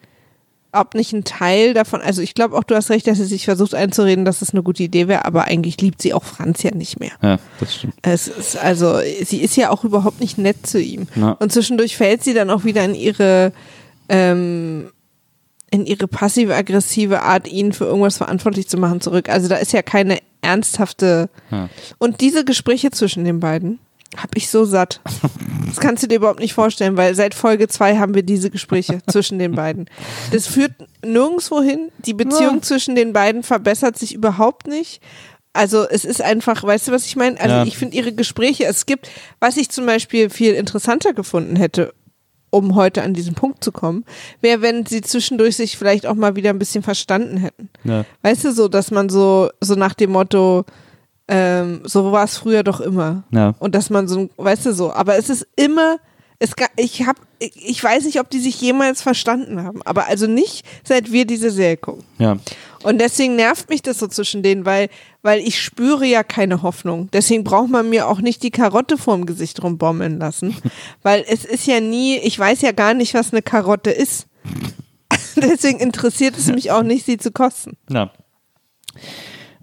ob nicht ein Teil davon, also ich glaube auch, du hast recht, dass sie sich versucht einzureden, dass es eine gute Idee wäre, aber eigentlich liebt sie auch Franz ja nicht mehr. Ja, das stimmt. Es ist also, sie ist ja auch überhaupt nicht nett zu ihm. Ja. Und zwischendurch fällt sie dann auch wieder in ihre, ähm, in ihre passive-aggressive Art, ihn für irgendwas verantwortlich zu machen, zurück. Also da ist ja keine ernsthafte. Ja. Und diese Gespräche zwischen den beiden hab ich so satt. Das kannst du dir überhaupt nicht vorstellen, weil seit Folge zwei haben wir diese Gespräche zwischen den beiden. Das führt nirgendwo hin. Die Beziehung zwischen den beiden verbessert sich überhaupt nicht. Also es ist einfach, weißt du, was ich meine? Also Ja. ich finde ihre Gespräche, es gibt, was ich zum Beispiel viel interessanter gefunden hätte, um heute an diesen Punkt zu kommen, wäre, wenn sie zwischendurch sich vielleicht auch mal wieder ein bisschen verstanden hätten. Ja. Weißt du, so, dass man so, so nach dem Motto, ähm, so war es früher doch immer. Ja. Und dass man so, weißt du so, aber es ist immer, es, ich hab, ich ich weiß nicht, ob die sich jemals verstanden haben, aber also nicht, seit wir diese Serie gucken. Ja. Und deswegen nervt mich das so zwischen denen, weil, weil ich spüre ja keine Hoffnung. Deswegen braucht man mir auch nicht die Karotte vorm Gesicht rumbommeln lassen. weil es ist ja nie, ich weiß ja gar nicht, was eine Karotte ist. deswegen interessiert es mich auch nicht, sie zu kosten. Ja.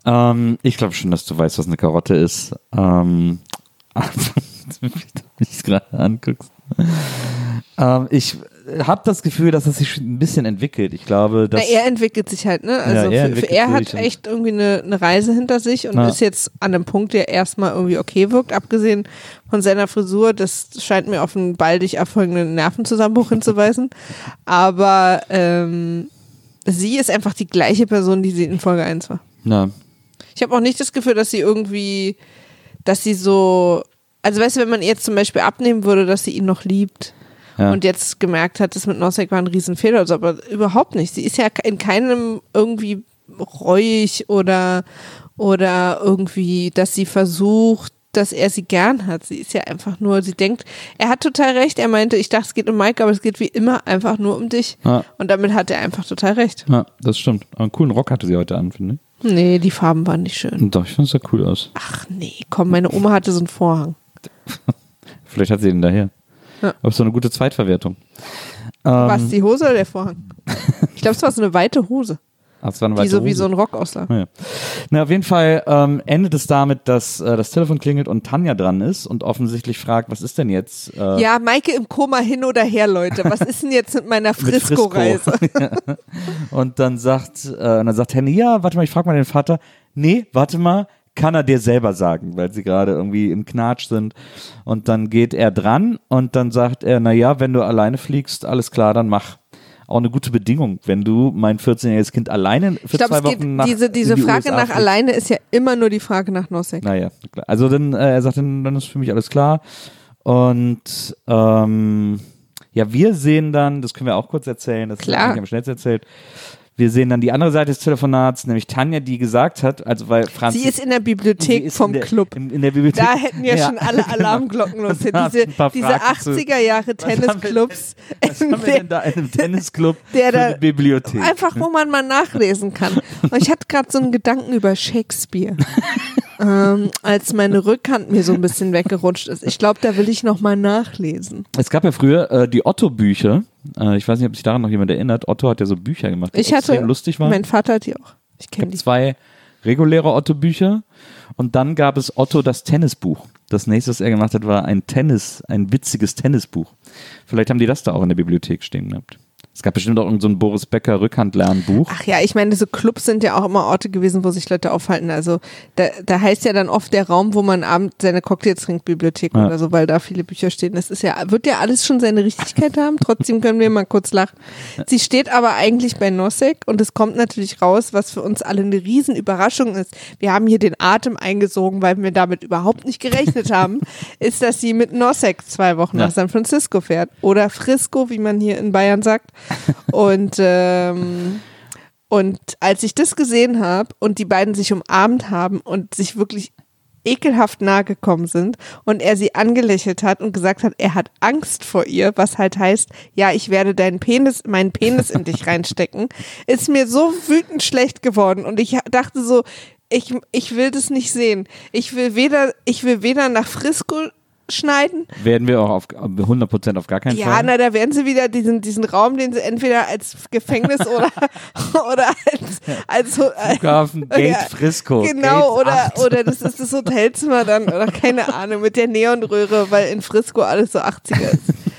Ähm, ich glaube schon, dass du weißt, was eine Karotte ist. Ähm, wie du mich gerade anguckst. Ähm, ich habe das Gefühl, dass es sich ein bisschen entwickelt. Ich glaube, dass Na, er entwickelt sich halt, ne? Also Ja, er für, für er hat echt irgendwie eine, eine Reise hinter sich und Ja. ist jetzt an einem Punkt, der erstmal irgendwie okay wirkt, abgesehen von seiner Frisur. Das scheint mir auf einen baldig erfolgenden Nervenzusammenbruch hinzuweisen. Aber ähm, sie ist einfach die gleiche Person, die sie in Folge 1 war. na, Ich habe auch nicht das Gefühl, dass sie irgendwie, dass sie so, also weißt du, wenn man jetzt zum Beispiel abnehmen würde, dass sie ihn noch liebt ja. und jetzt gemerkt hat, das mit Nosek war ein Riesenfehler, also, aber überhaupt nicht. Sie ist ja in keinem irgendwie reuig oder, oder irgendwie, dass sie versucht, dass er sie gern hat. Sie ist ja einfach nur, sie denkt, er hat total recht. Er meinte, ich dachte, es geht um Mike, aber es geht wie immer einfach nur um dich. Ja. Und damit hat er einfach total recht. ja, das stimmt. Aber einen coolen Rock hatte sie heute an, finde ich. Nee, die Farben waren nicht schön. Doch, ich finde es sah cool aus. Ach nee, komm, meine Oma hatte so einen Vorhang. Vielleicht hat sie den daher. Ja. Aber es ist so eine gute Zweitverwertung. Ähm, Was, die Hose oder der Vorhang? Ich glaube, es war so eine weite Hose, ach, es war eine die weite so wie Hose. so ein Rock aussah. Ja. Na, auf jeden Fall ähm, endet es damit, dass äh, das Telefon klingelt und Tanja dran ist und offensichtlich fragt, was ist denn jetzt? Äh, Ja, Maike im Koma hin oder her, Leute. Was ist denn jetzt mit meiner mit Frisco. Frisco-Reise? Und dann sagt, äh, und dann sagt Henny, ja, warte mal, ich frage mal den Vater. Nee, warte mal, kann er dir selber sagen, weil sie gerade irgendwie im Knatsch sind. Und dann geht er dran und dann sagt er, na ja, wenn du alleine fliegst, alles klar, dann mach. Auch eine gute Bedingung, wenn du mein 14-jähriges Kind alleine für Ich glaube, zwei Wochen nach diese, diese die Frage USA nach fliegst. alleine ist ja immer nur die Frage nach Nosek. Naja, klar. also dann, äh, er sagt dann, dann ist für mich alles klar. Und ähm, ja, wir sehen dann, das können wir auch kurz erzählen, das Klar. ist eigentlich am schnellsten erzählt. Wir sehen dann die andere Seite des Telefonats, nämlich Tanja, die gesagt hat, also weil Franz. Sie ist in der Bibliothek vom der, Club. In, in der Bibliothek. Da hätten ja, schon alle genau. Alarmglocken los. Diese, diese Fragen zu- 80er Jahre Tennisclubs. Was haben wir denn da in einem Tennisclub Der da- eine Bibliothek? Einfach, wo man mal nachlesen kann. Und ich hatte gerade so einen Gedanken über Shakespeare. Ähm, als meine Rückhand mir so ein bisschen weggerutscht ist. Ich glaube, da will ich noch mal nachlesen. Es gab ja früher äh, die Otto-Bücher. Äh, ich weiß nicht, ob sich daran noch jemand erinnert. Otto hat ja so Bücher gemacht, die Ich hatte, lustig waren. mein Vater hat die auch. Ich kenne die. zwei reguläre Otto-Bücher und dann gab es Otto das Tennisbuch. Das nächste, was er gemacht hat, war ein Tennis, ein witziges Tennisbuch. Vielleicht haben die das da auch in der Bibliothek stehen gehabt. Es gab bestimmt auch irgendein so ein Boris Becker Rückhandlernbuch. Ach ja, ich meine, so Clubs sind ja auch immer Orte gewesen, wo sich Leute aufhalten. Also da, da heißt ja dann oft der Raum, wo man abends seine Cocktails trinkt, Bibliothek Ja. oder so, weil da viele Bücher stehen. Das ist ja, wird ja alles schon seine Richtigkeit haben. Trotzdem können wir mal kurz lachen. Sie steht aber eigentlich bei Nosek und es kommt natürlich raus, was für uns alle eine Riesenüberraschung ist. Wir haben hier den Atem eingesogen, weil wir damit überhaupt nicht gerechnet haben, ist, dass sie mit Nosek zwei Wochen Ja. nach San Francisco fährt. Oder Frisco, wie man hier in Bayern sagt. Und ähm, und als ich das gesehen habe und die beiden sich umarmt haben und sich wirklich ekelhaft nahe gekommen sind und er sie angelächelt hat und gesagt hat, er hat Angst vor ihr, was halt heißt, ja, ich werde deinen Penis, meinen Penis in dich reinstecken, ist mir so wütend schlecht geworden und ich dachte so, ich, ich will das nicht sehen. Ich will weder, ich will weder nach Frisco schneiden, Werden wir auch auf 100% auf gar keinen ja, Fall. na, da werden sie wieder diesen, diesen Raum, den sie entweder als Gefängnis oder, oder als, als, als Flughafen Gate Ja, Frisco. Genau, Gate oder, 8. oder das ist das Hotelzimmer dann, oder keine Ahnung, mit der Neonröhre, weil in Frisco alles so 80er ist.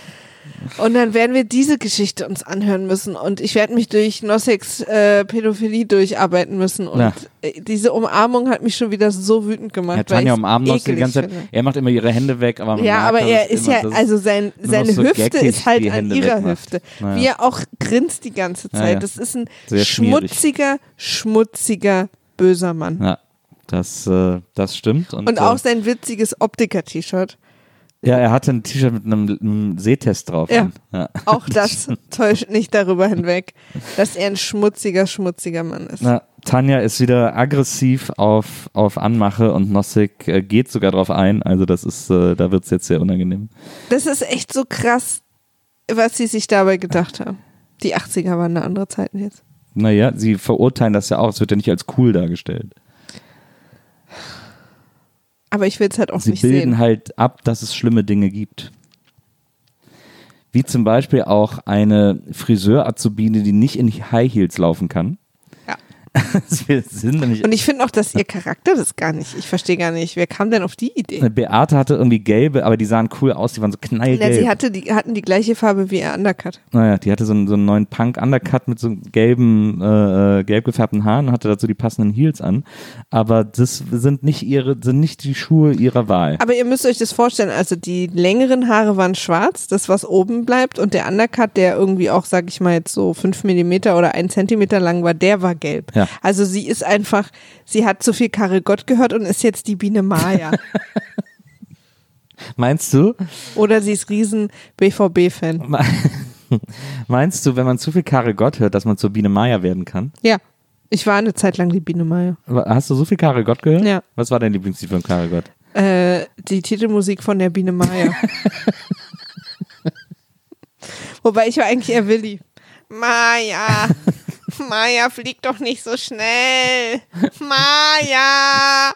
Und dann werden wir diese Geschichte uns anhören müssen und ich werde mich durch Nosseks äh, Pädophilie durcharbeiten müssen und Ja. äh, diese Umarmung hat mich schon wieder so wütend gemacht. Ja, Tanja umarmt noch die ganze Zeit. finde. Er macht immer ihre Hände weg, aber Ja, aber er ist ja, also sein, seine so Hüfte ist halt an ihrer wegmacht. Hüfte. Naja. Wie er auch grinst die ganze Zeit. Naja. Das ist ein Sehr schmierig. schmutziger, schmutziger, böser Mann. Ja, das, äh, das stimmt. Und, Und auch äh, sein witziges Optiker-T-Shirt. Ja, er hatte ein T-Shirt mit einem, einem Sehtest drauf. Ja. ja. Auch das täuscht nicht darüber hinweg, dass er ein schmutziger, schmutziger Mann ist. Na, Tanja ist wieder aggressiv auf, auf Anmache und Nossig äh, geht sogar drauf ein. Also das ist, äh, da wird es jetzt sehr unangenehm. Das ist echt so krass, was sie sich dabei gedacht haben. Die 80er waren eine andere Zeiten jetzt. Naja, sie verurteilen das ja auch. Es wird ja nicht als cool dargestellt. Aber ich will es halt auch Sie nicht bilden sehen. halt ab, dass es schlimme Dinge gibt. Wie zum Beispiel auch eine Friseur-Azubine, die nicht in High Heels laufen kann. Wir sind nämlich Und ich finde auch, dass ihr Charakter das gar nicht. Ich verstehe gar nicht. Wer kam denn auf die Idee? Beate hatte irgendwie gelbe, aber die sahen cool aus, die waren so Na, knallgelb. sie hatte die, hatten die gleiche Farbe wie ihr Undercut. naja, die hatte so einen, so einen neuen Punk-Undercut mit so gelben, äh, äh, gelb gefärbten Haaren und hatte dazu die passenden Heels an. Aber das sind nicht ihre, sind nicht die Schuhe ihrer Wahl. Aber ihr müsst euch das vorstellen, also die längeren Haare waren schwarz, das was oben bleibt und der Undercut, der irgendwie auch, sag ich mal jetzt so fünf Millimeter oder ein Zentimeter lang war, der war gelb. Ja. Also sie ist einfach, sie hat zu viel Karel Gott gehört und ist jetzt die Biene Maya. Meinst du? oder sie ist riesen BVB-Fan. Me- Meinst du, wenn man zu viel Karel Gott hört, dass man zur Biene Maya werden kann? Ja, ich war eine Zeit lang die Biene Maya. Hast du so viel Karel Gott gehört? Ja. Was war dein Lieblingslied von Karel Gott? Äh, die Titelmusik von der Biene Maya. Wobei ich war eigentlich eher Willi. Maya, Maya, flieg doch nicht so schnell. Maya.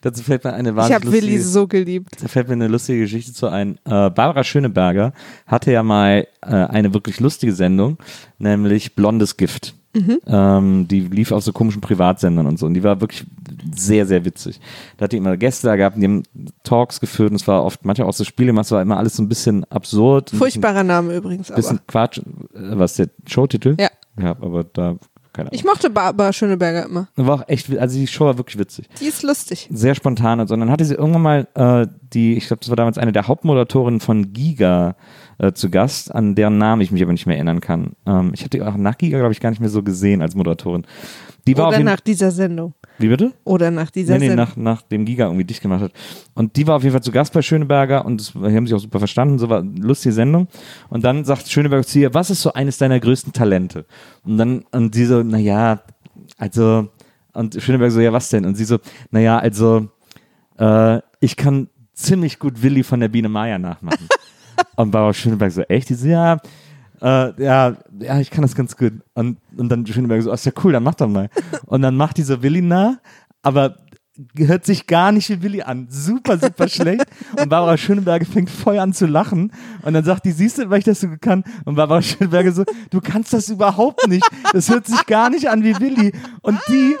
Dazu fällt mir eine Ich wahnsinnig habe Willi so geliebt. da fällt mir eine lustige Geschichte zu ein. Äh, Barbara Schöneberger hatte ja mal äh, eine wirklich lustige Sendung, nämlich Blondes Gift. Mhm. Ähm, die lief auf so komischen Privatsendern und so. Und die war wirklich sehr, sehr witzig. Da hat die immer Gäste da gehabt, die haben Talks geführt und es war oft manchmal auch so Spiele, es war immer alles so ein bisschen absurd. bisschen- Furchtbarer Name übrigens, aber. bisschen Quatsch. Äh, Was, der Showtitel? Ja. Ja, aber da keine Ahnung. Ich mochte Barbara Schöneberger immer. War auch echt, also die Show war wirklich witzig. Die ist lustig. Sehr spontan und so. Und dann hatte sie irgendwann mal äh, die, ich glaube, das war damals eine der Hauptmoderatorinnen von Giga äh, zu Gast, an deren Namen ich mich aber nicht mehr erinnern kann. Ähm, ich hatte auch nach Giga, glaube ich, gar nicht mehr so gesehen als Moderatorin. Die war Oder nach dieser Sendung. Wie bitte? Oder nach dieser Nee, nee, Sendung. nach, nach dem Giga irgendwie dicht gemacht hat. Und die war auf jeden Fall zu Gast bei Schöneberger und das, die haben sich auch super verstanden, so war eine lustige Sendung. Und dann sagt Schöneberger zu ihr, was ist so eines deiner größten Talente? Und dann, und sie so, naja, also, und Schöneberger so, ja, was denn? Und sie so, naja, also, äh, ich kann ziemlich gut Willi von der Biene Maya nachmachen. und Barbara Schöneberger so, echt? Die so, ja, äh, ja, ja, ich kann das ganz gut. Und, und dann Schöneberger so, oh, ist ja cool, dann mach doch mal. Und dann macht diese Willi nach, aber hört sich gar nicht wie Willi an. Super, super schlecht. Und Barbara Schöneberger fängt voll an zu lachen. Und dann sagt die, siehst du, weil ich das so kann? Und Barbara Schöneberger so, du kannst das überhaupt nicht. Das hört sich gar nicht an wie Willi. Und die,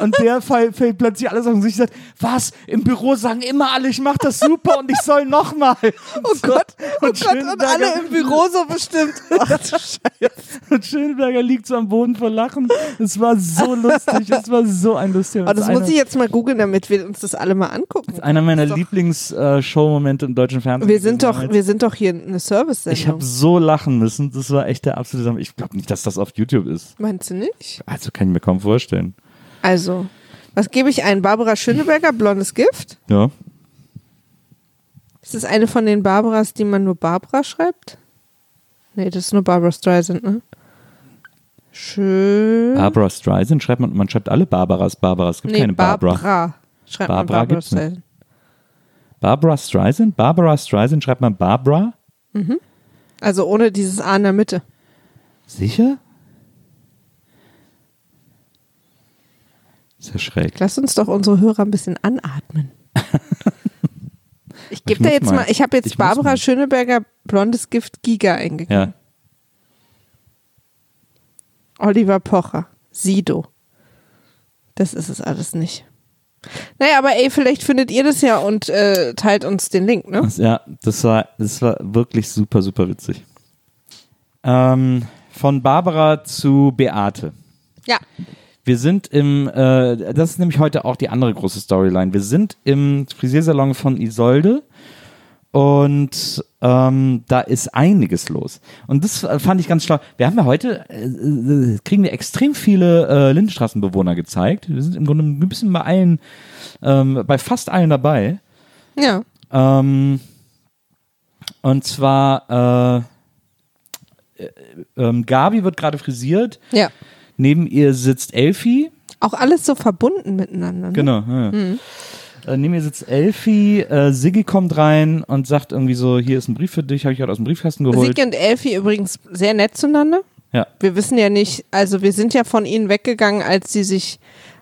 und der Fall fällt plötzlich alles auf und sich sagt, was? Im Büro sagen immer alle, ich mach das super und ich soll nochmal. Oh Gott, oh Gott, und alle im Büro so bestimmt. Ach, du Scheiße. Und Schöneberger liegt so am Boden vor Lachen. Es war so lustig. Es war so ein lustiger Oh, das einer, muss ich jetzt mal googeln, damit wir uns das alle mal angucken. einer meiner ist doch- Lieblings-Show-Momente im deutschen Fernsehen. Wir sind doch, wir sind doch hier eine Service-Sendung. Ich habe so lachen müssen. Das war echt der absolute Hammer. Ich glaube nicht, dass das auf YouTube ist. Meinst du nicht? Also kann ich mir kaum vorstellen. Also, was gebe ich ein? Barbara Schöneberger, blondes Gift? Ja. Ist das eine von den Barbaras, die man nur Barbara schreibt? Nee, das ist nur Barbara Streisand, ne? Schön. Barbara Streisand schreibt man, man schreibt alle Barbaras Barbara. Es gibt nee, keine Barbara. Barbara. Schreibt man Barbara Barbara gibt's nicht. Barbara Streisand? Barbara Streisand schreibt man Barbara? Also ohne dieses A in der Mitte. Sicher? Ist ja schräg. Lass uns doch unsere Hörer ein bisschen anatmen. Ich gebe da jetzt mal. ich habe jetzt Ich Barbara. Schöneberger blondes Gift Giga eingegeben. Ja. Oliver Pocher, Sido. Das ist es alles nicht. Naja, aber ey, vielleicht findet ihr das ja und äh, teilt uns den Link, ne? Ja, das war, das war wirklich super, super witzig. Ähm, von Barbara zu Beate. Ja. Wir sind im, äh, das ist nämlich heute auch die andere große Storyline. Wir sind im Frisiersalon von Isolde und ähm, da ist einiges los. Und das fand ich ganz schlau. Wir haben ja heute, äh, äh, kriegen wir extrem viele äh, Lindenstraßenbewohner gezeigt. Wir sind im Grunde ein bisschen bei allen, ähm, bei fast allen dabei. Ja. Ähm, und zwar, äh, äh, ähm, Gabi wird gerade frisiert. Ja. Neben ihr sitzt Elfi. Auch alles so verbunden miteinander. Ne? Genau. Ja. Äh, neben ihr sitzt Elfi. Äh, Siggi kommt rein und sagt irgendwie so: Hier ist ein Brief für dich, habe ich heute aus dem Briefkasten geholt. Sigi und Elfi übrigens sehr nett zueinander. ja. Wir wissen ja nicht, also wir sind ja von ihnen weggegangen, als sie sich,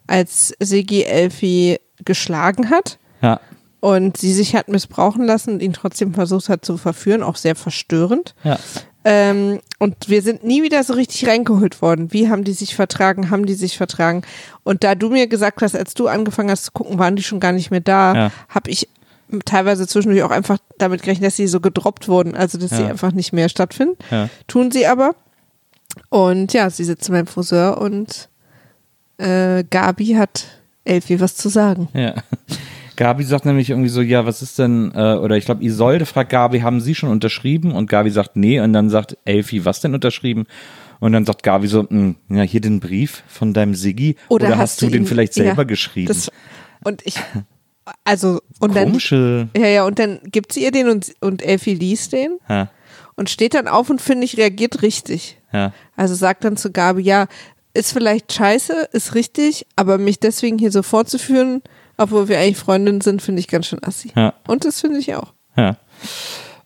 als Sigi Elfi geschlagen hat Ja. und sie sich hat missbrauchen lassen und ihn trotzdem versucht hat zu verführen, auch sehr verstörend. Ja. Ähm, und wir sind nie wieder so richtig reingeholt worden. Wie haben die sich vertragen? Haben die sich vertragen? Und da du mir gesagt hast, als du angefangen hast zu gucken, waren die schon gar nicht mehr da, Ja. habe ich teilweise zwischendurch auch einfach damit gerechnet, dass sie so gedroppt wurden, also dass sie Ja. einfach nicht mehr stattfinden. Ja. Tun sie aber. Und ja, sie sitzen beim Friseur und äh, Gabi hat Elfi was zu sagen. Ja. Gabi sagt nämlich irgendwie so, ja, was ist denn, äh, oder ich glaube, Isolde fragt Gabi, haben Sie schon unterschrieben? Und Gabi sagt, nee. Und dann sagt Elfi, was denn unterschrieben? Und dann sagt Gabi so, "Hm, ja, hier den Brief von deinem Siggi. Oder, hast, du den ihn- vielleicht selber ja, geschrieben? Das, und ich, also, und dann, Komische. ja, ja, und dann gibt sie ihr den und, und Elfi liest den Ja, und steht dann auf und finde ich, reagiert richtig. ja, Also sagt dann zu Gabi, ja, ist vielleicht scheiße, ist richtig, aber mich deswegen hier so vorzuführen, obwohl wir eigentlich Freundinnen sind, finde ich ganz schön assi. ja, Und das finde ich auch. ja.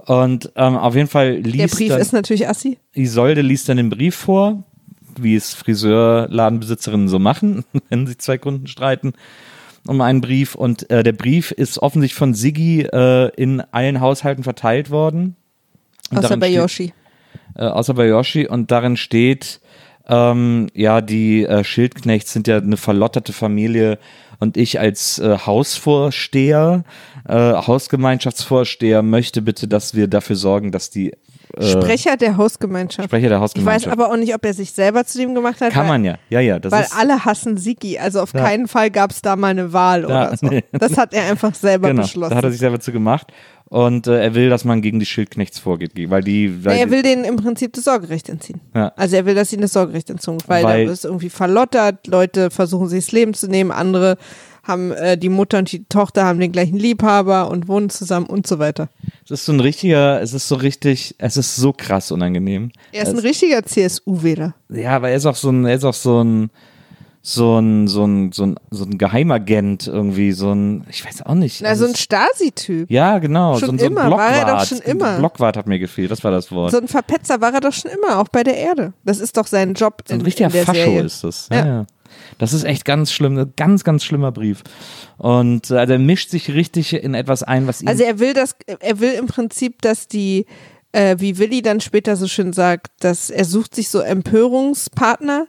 Und ähm, auf jeden Fall liest Der Brief dann, ist natürlich assi. Isolde liest dann den Brief vor, wie es Friseurladenbesitzerinnen so machen, wenn sich zwei Kunden streiten um einen Brief. Und äh, der Brief ist offensichtlich von Siggi äh, in allen Haushalten verteilt worden. Und Außer bei steht- Yoshi. Äh, außer bei Yoshi. Und darin steht, ähm, ja, die äh, Schildknechts sind ja eine verlotterte Familie und ich als äh, Hausvorsteher, äh, Hausgemeinschaftsvorsteher möchte bitte, dass wir dafür sorgen, dass die äh, Sprecher der Hausgemeinschaft. Sprecher der Ich Hausgemeinschaft. weiß aber auch nicht, ob er sich selber zu dem gemacht hat. Kann weil, man ja. Ja, ja. Das weil alle hassen Sigi. Also auf Ja. keinen Fall gab es da mal eine Wahl Ja, oder so. nee. Das hat er einfach selber genau, beschlossen. da hat er sich selber zu gemacht. Und äh, er will, dass man gegen die Schildknechts vorgeht, weil die. Weil Nee, er will denen im Prinzip das Sorgerecht entziehen. Ja. Also er will, dass ihnen das Sorgerecht entzogen wird, weil, Weil- da ist irgendwie verlottert, Leute versuchen sich das Leben zu nehmen, andere haben äh, die Mutter und die Tochter haben den gleichen Liebhaber und wohnen zusammen und so weiter. Es ist so ein richtiger, es ist so richtig, es ist so krass unangenehm. Er ist ein es, richtiger CSU-Wähler. Ja, aber er ist auch so ein, er ist auch so ein, so ein, so ein, so ein, so ein Geheimagent irgendwie, so ein, ich weiß auch nicht. Also Es ein ist- Stasi-Typ. ja, genau. Schon so ein, so ein immer, war er doch Blockwart. schon immer. Blockwart hat mir gefehlt, das war das Wort. So ein Verpetzer war er doch schon immer, auch bei der Erde. Das ist doch sein Job. So ein in, richtiger in Fascho Serie. ist das. Ja, Ja. ja. Das ist echt ganz schlimm, ganz, ganz schlimmer Brief. Und äh, der mischt sich richtig in etwas ein, was ihm Also er will das, er will im Prinzip, dass die, äh, wie Willi dann später so schön sagt, dass er sucht sich so Empörungspartner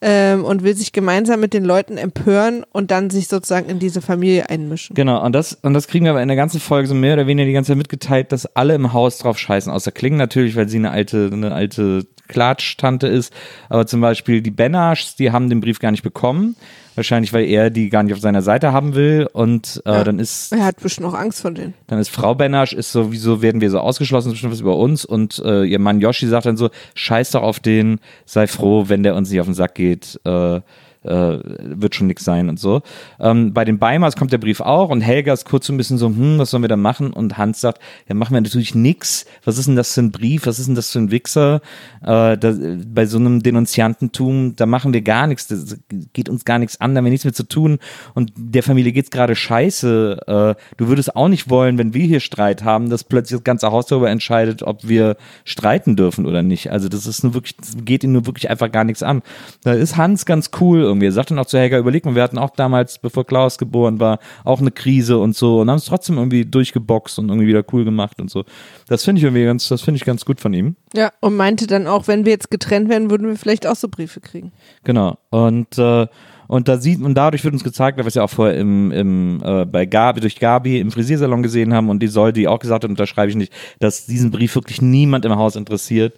ähm, und will sich gemeinsam mit den Leuten empören und dann sich sozusagen in diese Familie einmischen. Genau, und das, und das kriegen wir aber in der ganzen Folge so mehr oder weniger die ganze Zeit mitgeteilt, dass alle im Haus drauf scheißen, außer Kling natürlich, weil sie eine alte, eine alte Klatsch-Tante ist. Aber zum Beispiel die Benaschs, die haben den Brief gar nicht bekommen. Wahrscheinlich, weil er die gar nicht auf seiner Seite haben will. Und äh, Ja. dann ist Er hat bestimmt auch Angst vor denen. dann ist Frau Benasch, ist so, wieso werden wir so ausgeschlossen, bestimmt was über uns. Und äh, ihr Mann Yoshi sagt dann so, scheiß doch auf den, sei froh, wenn der uns nicht auf den Sack geht, äh, äh, wird schon nix sein und so. Ähm, bei den Beimers kommt der Brief auch und Helga ist kurz so ein bisschen so, hm, was sollen wir da machen? Und Hans sagt, ja, machen wir natürlich nix. Was ist denn das für ein Brief? Was ist denn das für ein Wichser? Äh, da, bei so einem Denunziantentum, da machen wir gar nichts. Das geht uns gar nichts an, da haben wir nichts mit zu tun. Und der Familie geht's gerade scheiße. Äh, du würdest auch nicht wollen, wenn wir hier Streit haben, dass plötzlich das ganze Haus darüber entscheidet, ob wir streiten dürfen oder nicht. Also das ist nur wirklich, das geht ihnen nur wirklich einfach gar nichts an. Da ist Hans ganz cool irgendwie. Er sagt dann auch zu Helga, überleg mal, wir hatten auch damals, bevor Klaus geboren war, auch eine Krise und so und haben es trotzdem irgendwie durchgeboxt und irgendwie wieder cool gemacht und so. Das finde ich irgendwie ganz, das finde ich ganz gut von ihm. Ja, und meinte dann auch, wenn wir jetzt getrennt werden, würden wir vielleicht auch so Briefe kriegen. Genau. Und äh, und da sieht und dadurch wird uns gezeigt, was wir auch vorher im, im äh, bei Gabi durch Gabi im Frisiersalon gesehen haben und die soll die auch gesagt hat, unterschreibe ich nicht, dass diesen Brief wirklich niemand im Haus interessiert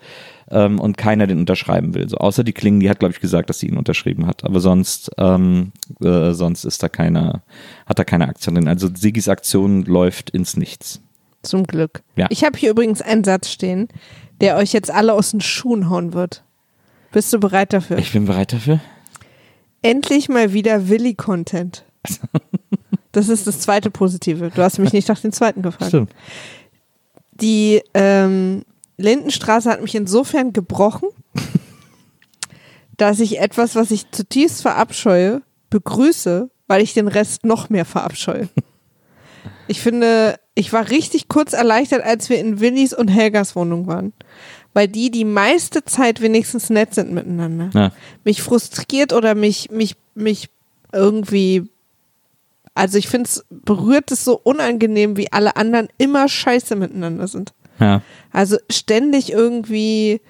ähm, und keiner den unterschreiben will. So außer die Klingen, die hat glaube ich gesagt, dass sie ihn unterschrieben hat, aber sonst ähm, äh, sonst ist da keiner hat da keine Aktion drin. Also Sigis Aktion läuft ins Nichts. Zum Glück. Ja. Ich habe hier übrigens einen Satz stehen, der euch jetzt alle aus den Schuhen hauen wird. Bist du bereit dafür? Ich bin bereit dafür. Endlich mal wieder Willi-Content. Das ist das zweite Positive. Du hast mich nicht nach dem zweiten gefragt. Stimmt. Die ähm, Lindenstraße hat mich insofern gebrochen, dass ich etwas, was ich zutiefst verabscheue, begrüße, weil ich den Rest noch mehr verabscheue. Ich finde, ich war richtig kurz erleichtert, als wir in Willis und Helgas Wohnung waren. Weil die die meiste Zeit wenigstens nett sind miteinander. Ja. Mich frustriert oder mich, mich, mich irgendwie also ich finde es berührt es so unangenehm, wie alle anderen immer scheiße miteinander sind. Ja. Also ständig irgendwie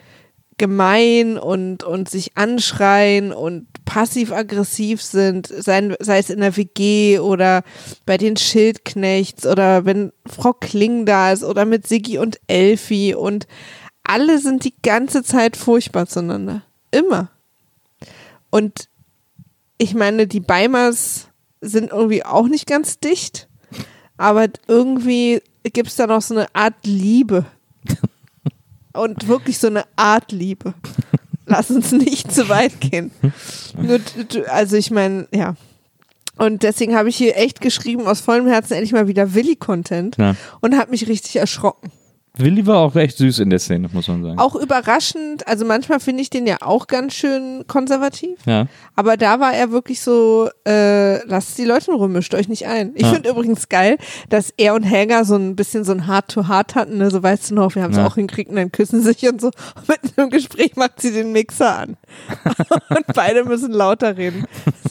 gemein und, und sich anschreien und passiv-aggressiv sind, sei, sei es in der WG oder bei den Schildknechts oder wenn Frau Kling da ist oder mit Siggi und Elfi und alle sind die ganze Zeit furchtbar zueinander. Immer. Und ich meine, die Beimers sind irgendwie auch nicht ganz dicht, aber irgendwie gibt es da noch so eine Art Liebe. Und wirklich so eine Art Liebe. Lass uns nicht zu weit gehen. Also ich meine, ja. Und deswegen habe ich hier echt geschrieben, aus vollem Herzen endlich mal wieder Willi-Content Ja. und habe mich richtig erschrocken. Willi war auch echt süß in der Szene, muss man sagen. Auch überraschend, also manchmal finde ich den ja auch ganz schön konservativ. Ja. Aber da war er wirklich so, äh, lasst die Leute Ruhe, mischt euch nicht ein. Ich Ja. finde übrigens geil, dass er und Helga so ein bisschen so ein Heart-to-Heart hatten, ne? so weißt du noch, wir haben es Ja. auch hinkriegt und dann küssen sich und so. Und mitten im Gespräch macht sie den Mixer an. und beide müssen lauter reden.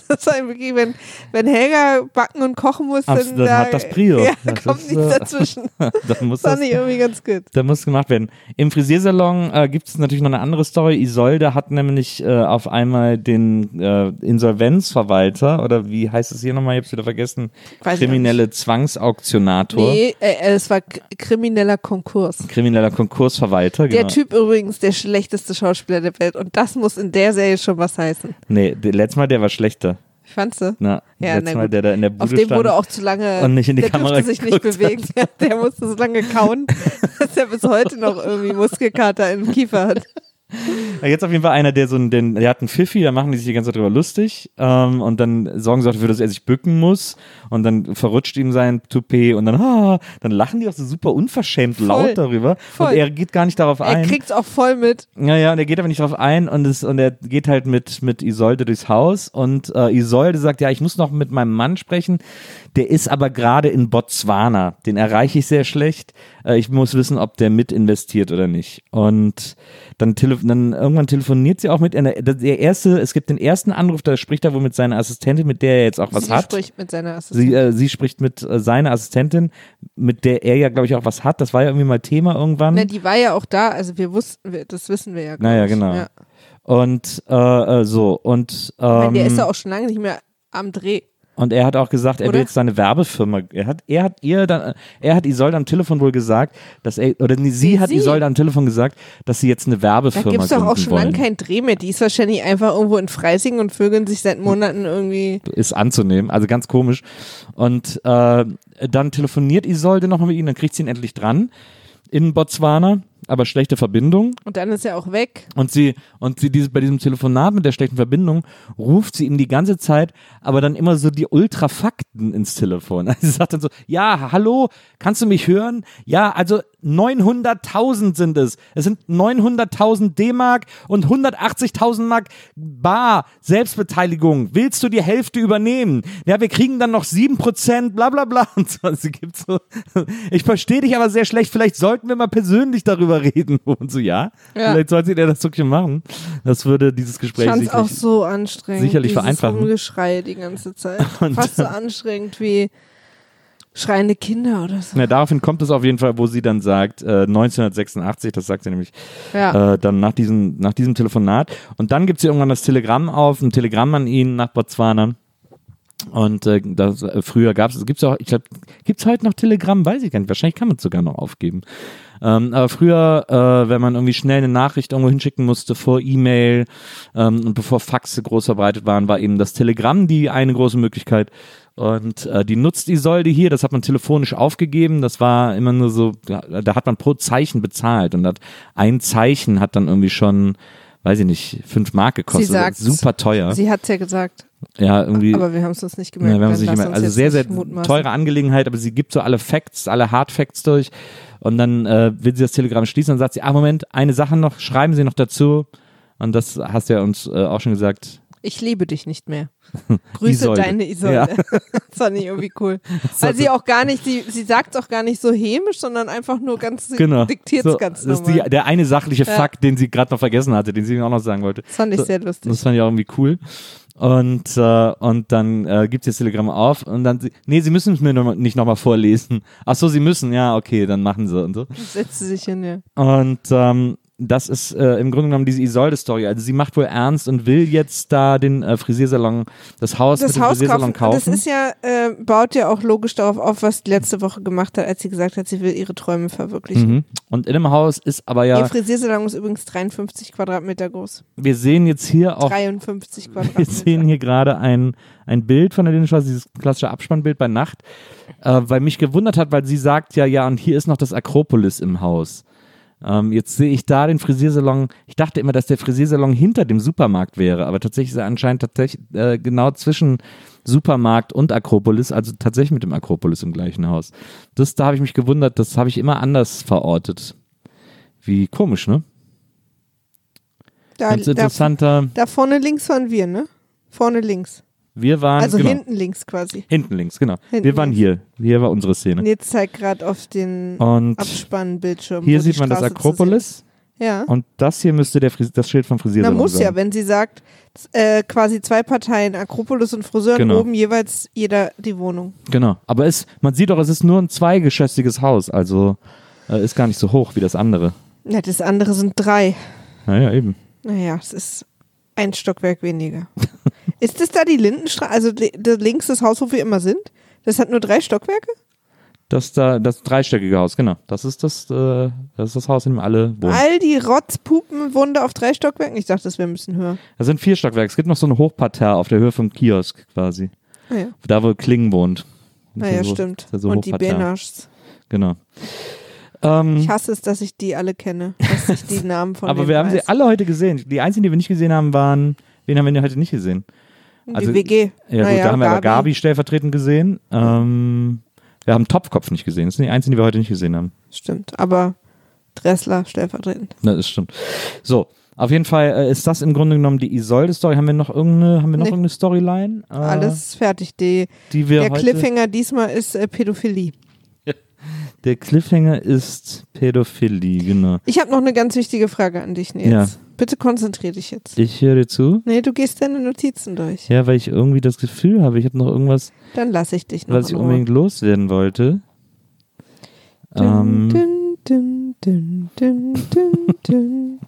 Das ist halt wirklich, wenn, wenn Helga backen und kochen muss, Abs- dann, dann da, hat das Prio. Ja, Das kommt ist, nichts äh, dazwischen. da muss Das fand ich irgendwie ganz gut. da muss gemacht werden. Im Frisiersalon äh, gibt es natürlich noch eine andere Story. Isolde hat nämlich äh, auf einmal den äh, Insolvenzverwalter oder wie heißt es hier nochmal? Ich hab's wieder vergessen. Weiß Kriminelle Zwangsauktionator. Nee, äh, äh, es war krimineller Konkurs. Krimineller Konkursverwalter. Der genau. Typ übrigens der schlechteste Schauspieler der Welt und das muss in der Serie schon was heißen. Nee, der, letztes Mal der war schlechter. Fandst du? Na, Ja, letztes Mal der da in der Bude Auf dem wurde auch zu lange, und nicht in die der Kamera durfte sich nicht bewegen. Der musste so lange kauen, dass er bis heute noch irgendwie Muskelkater im Kiefer hat. Jetzt auf jeden Fall einer, der so ein, den, der hat einen Pfiffi, da machen die sich die ganze Zeit drüber lustig ähm, und dann sorgen sie auch dafür, dass er sich bücken muss und dann verrutscht ihm sein Toupet und dann, ah, dann lachen die auch so super unverschämt laut darüber Voll. und er geht gar nicht darauf Er ein. kriegt's auch voll mit. Ja, ja, und er geht aber nicht darauf ein und, es, und er geht halt mit, mit Isolde durchs Haus und äh, Isolde sagt, ja, ich muss noch mit meinem Mann sprechen, der ist aber gerade in Botswana, den erreiche ich sehr schlecht, äh, ich muss wissen, ob der mit investiert oder nicht. Und dann, tele dann irgendwann telefoniert sie auch mit einer, der erste, es gibt den ersten Anruf, da spricht er wohl mit seiner Assistentin, mit der er jetzt auch was Sie hat. spricht mit seiner Assistentin. Sie, äh, sie spricht mit äh, seiner Assistentin, mit der er ja, glaube ich, auch was hat. Das war ja irgendwie mal Thema irgendwann. Na, die war ja auch da, also wir wussten, wir- das wissen wir ja. Naja, genau. Ja. Und äh, äh, so und Ich meine, der ähm, ist ja auch schon lange nicht mehr am Dreh. Und er hat auch gesagt, er Oder? will jetzt seine Werbefirma. Er hat, er hat ihr dann, er hat Isolde am Telefon wohl gesagt, dass er oder nee, sie Nee, hat sie. Isolde am Telefon gesagt, dass sie jetzt eine Da Werbefirma gibt's doch auch schon wollen. lange keinen Dreh mehr. Die ist wahrscheinlich einfach irgendwo in Freising und vögeln sich seit Monaten irgendwie. ist anzunehmen, also ganz komisch. Und äh, dann telefoniert Isolde nochmal mit ihm, dann kriegt sie ihn endlich dran in Botswana, aber schlechte Verbindung. Und dann ist er auch weg. Und sie, und sie dieses, bei diesem Telefonat mit der schlechten Verbindung ruft sie ihm die ganze Zeit, aber dann immer so die Ultrafakten ins Telefon. Also sie sagt dann so, ja, hallo, kannst du mich hören? Ja, also 900.000 sind es. Es sind 900.000 D-Mark und 180.000 Mark Bar, Selbstbeteiligung. Willst du die Hälfte übernehmen? Ja, wir kriegen dann noch 7%, bla bla bla. Und so, sie gibt so, ich verstehe dich aber sehr schlecht, vielleicht sollten wir mal persönlich darüber reden. Und so, ja, Ja. vielleicht sollte ihr das wirklich machen. Das würde dieses Ich Gespräch fand es auch sicherlich so anstrengend. sicherlich vereinfachen. Rumgeschrei die ganze Zeit. Und- Fast so anstrengend wie schreiende Kinder oder so. Ja, daraufhin kommt es auf jeden Fall, wo sie dann sagt, äh, 1986, das sagt sie nämlich Ja. äh, dann nach diesem, nach diesem Telefonat. Und dann gibt sie irgendwann das Telegramm auf, ein Telegramm an ihn nach Botswana. Und äh, das, äh, früher gab es, gibt es auch, ich glaube, gibt es heute noch Telegramm? Weiß ich gar nicht. Wahrscheinlich kann man es sogar noch aufgeben. Ähm, aber früher, äh, wenn man irgendwie schnell eine Nachricht irgendwo hinschicken musste vor E-Mail ähm, und bevor Faxe groß verbreitet waren, war eben das Telegramm die eine große Möglichkeit. Und äh, die nutzt Isolde hier, das hat man telefonisch aufgegeben. Das war immer nur so, da, da hat man pro Zeichen bezahlt und hat ein Zeichen hat dann irgendwie schon, weiß ich nicht, fünf Mark gekostet. Sie sagt's. Super teuer. Sie hat's ja gesagt, ja, irgendwie. aber wir haben es uns nicht Ja, gemerkt. wir haben es nicht uns Also sehr, sehr teure Angelegenheit, aber sie gibt so alle Facts, alle Hard Facts durch. Und dann äh, will sie das Telegramm schließen und sagt sie, ah Moment, eine Sache noch, schreiben Sie noch dazu. Und das hast du ja uns äh, auch schon gesagt. Ich liebe dich nicht mehr. Grüße Isolde. deine Isolde. Ja. das fand ich irgendwie cool. Weil sie auch gar nicht, sie, sie sagt es auch gar nicht so hämisch, sondern einfach nur ganz, Genau. diktiert es so, ganz Das ist normal. die, der eine sachliche Ja. Fakt, den sie gerade noch vergessen hatte, den sie mir auch noch sagen wollte. das fand ich so- sehr lustig. Das fand ich auch irgendwie cool. Und, äh, und dann äh, gibt sie das Telegramm auf und dann, sie, nee, sie müssen es mir noch, nicht nochmal vorlesen. Ach so, sie müssen, ja, okay, dann machen sie und so. Setzt sie sich hin, ja. Und ähm, das ist äh, im Grunde genommen diese Isolde-Story. Also sie macht wohl ernst und will jetzt da den äh, Frisiersalon, das Haus mit Das dem Haus Frisiersalon kaufen, kaufen. das ist ja, äh, baut ja auch logisch darauf auf, was die letzte Woche gemacht hat, als sie gesagt hat, sie will ihre Träume verwirklichen. mhm. Und in dem Haus ist aber Ihr ja, Frisiersalon ist übrigens 53 Quadratmeter groß. wir sehen jetzt hier auch 53 Wir Quadratmeter. sehen hier gerade ein, ein Bild von der Lindenstraße, dieses klassische Abspannbild bei Nacht, äh, weil mich gewundert hat, weil sie sagt ja, ja, und hier ist noch das Akropolis im Haus. Ähm, jetzt sehe ich da den Frisiersalon. Ich dachte immer, dass der Frisiersalon hinter dem Supermarkt wäre, aber tatsächlich ist er anscheinend tatsächlich äh, genau zwischen Supermarkt und Akropolis, also tatsächlich mit dem Akropolis im gleichen Haus. Das, da habe ich mich gewundert, das habe ich immer anders verortet. Wie komisch, ne? Da, Ganz da, interessanter. da vorne links waren wir, ne? Vorne links. Wir waren Also genau, hinten links quasi. hinten links, genau. Hinten wir waren links. hier. Hier war unsere Szene. Und jetzt zeigt gerade auf den Und Abspannbildschirm. hier sieht man das Akropolis. Ja. Und das hier müsste der Fris das Schild vom Na, Frisiersalon muss sein. ja, wenn sie sagt, äh, quasi zwei Parteien, Akropolis und Friseur, Genau. oben jeweils jeder die Wohnung. Genau. Aber es, man sieht doch, es ist nur ein zweigeschossiges Haus, also äh, ist gar nicht so hoch wie das andere. Ja, das andere sind drei. Naja, eben. Naja, es ist ein Stockwerk weniger. ist das da die Lindenstraße, also links das Haus, wo wir immer sind? Das hat nur drei Stockwerke? Das da, das dreistöckige Haus, genau. Das ist das, äh, das ist das Haus, in dem alle wohnen. All die Rotzpupen wohnen da auf drei Stockwerken? Ich dachte, das wäre ein bisschen höher. Das sind vier Stockwerke. Es gibt noch so ein Hochparterre auf der Höhe vom Kiosk quasi. Naja, Da, wo Kling wohnt. naja so, stimmt. so und die. Benaschs. Genau. Ähm, Ich hasse es, dass ich die alle kenne. Dass ich die Namen von aber wir haben sie weiß. alle heute gesehen. Die einzigen, die wir nicht gesehen haben, waren. Wen haben wir denn heute nicht gesehen? Also- die WG. Ja, gut, da haben wir aber Gabi stellvertretend gesehen. Ähm, wir haben Topfkopf nicht gesehen. Das sind die einzigen, die wir heute nicht gesehen haben. Stimmt, aber Dressler stellvertretend. Das stimmt. So, auf jeden Fall äh, ist das im Grunde genommen die Isolde-Story. Haben wir noch irgendeine, haben wir noch Nee. irgendeine Storyline? Äh, Alles fertig. Die, die wir der Cliffhanger diesmal ist äh, Pädophilie. Der Cliffhanger ist Pädophilie, genau. Ich habe noch eine ganz wichtige Frage an dich, Nils. Ja. Bitte konzentrier dich jetzt. Ich höre dir zu. Nee, du gehst deine Notizen durch. Ja, weil ich irgendwie das Gefühl habe, ich habe noch irgendwas, Dann lasse ich dich noch was ich unbedingt loswerden wollte. Ähm, Dun, dun, dun, dun, dun, dun.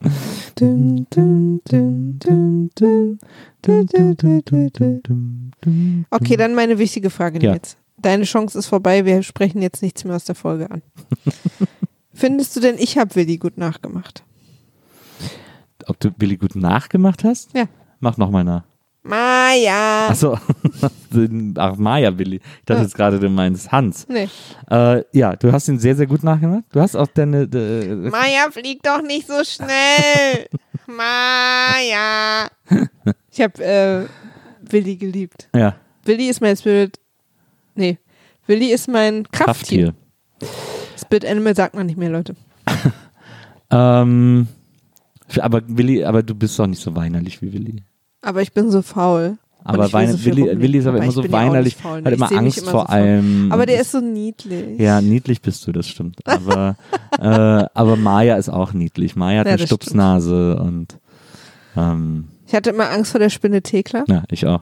Dun, dun, dun, dun, dun. Dun, dun, dun, dun, dun. Okay, dann meine wichtige Frage, Ja. Nils. Deine Chance ist vorbei, wir sprechen jetzt nichts mehr aus der Folge an. Findest du denn, ich habe Willi gut nachgemacht? Ob du Billy gut nachgemacht hast? Ja. Mach nochmal nach. Maja! Achso, ach Maya Billy. Ich dachte Ja. jetzt gerade, du meinst Hans. Nee. Äh, ja, du hast ihn sehr, sehr gut nachgemacht. Du hast auch deine. Äh, Maja, flieg doch nicht so schnell! Maja! Ich habe äh, Willi geliebt. ja, Willi ist mein Spirit. Nee. Willi ist mein Krafttier. Krafttier. Spirit Animal sagt man nicht mehr, Leute. Ähm, aber Willi, aber du bist doch nicht so weinerlich wie Willi. Aber ich bin so faul. Aber weine, so Willi. Willi ist aber, Aber immer so ja weinerlich, faul, ne? hat immer Angst immer vor so allem. Aber der ist so niedlich. Ja, niedlich bist du, das stimmt. Aber, äh, aber Maya ist auch niedlich. Maya hat Ja, eine Stupsnase und ähm, Ich hatte immer Angst vor der Spinne Thekla. ja, ich auch.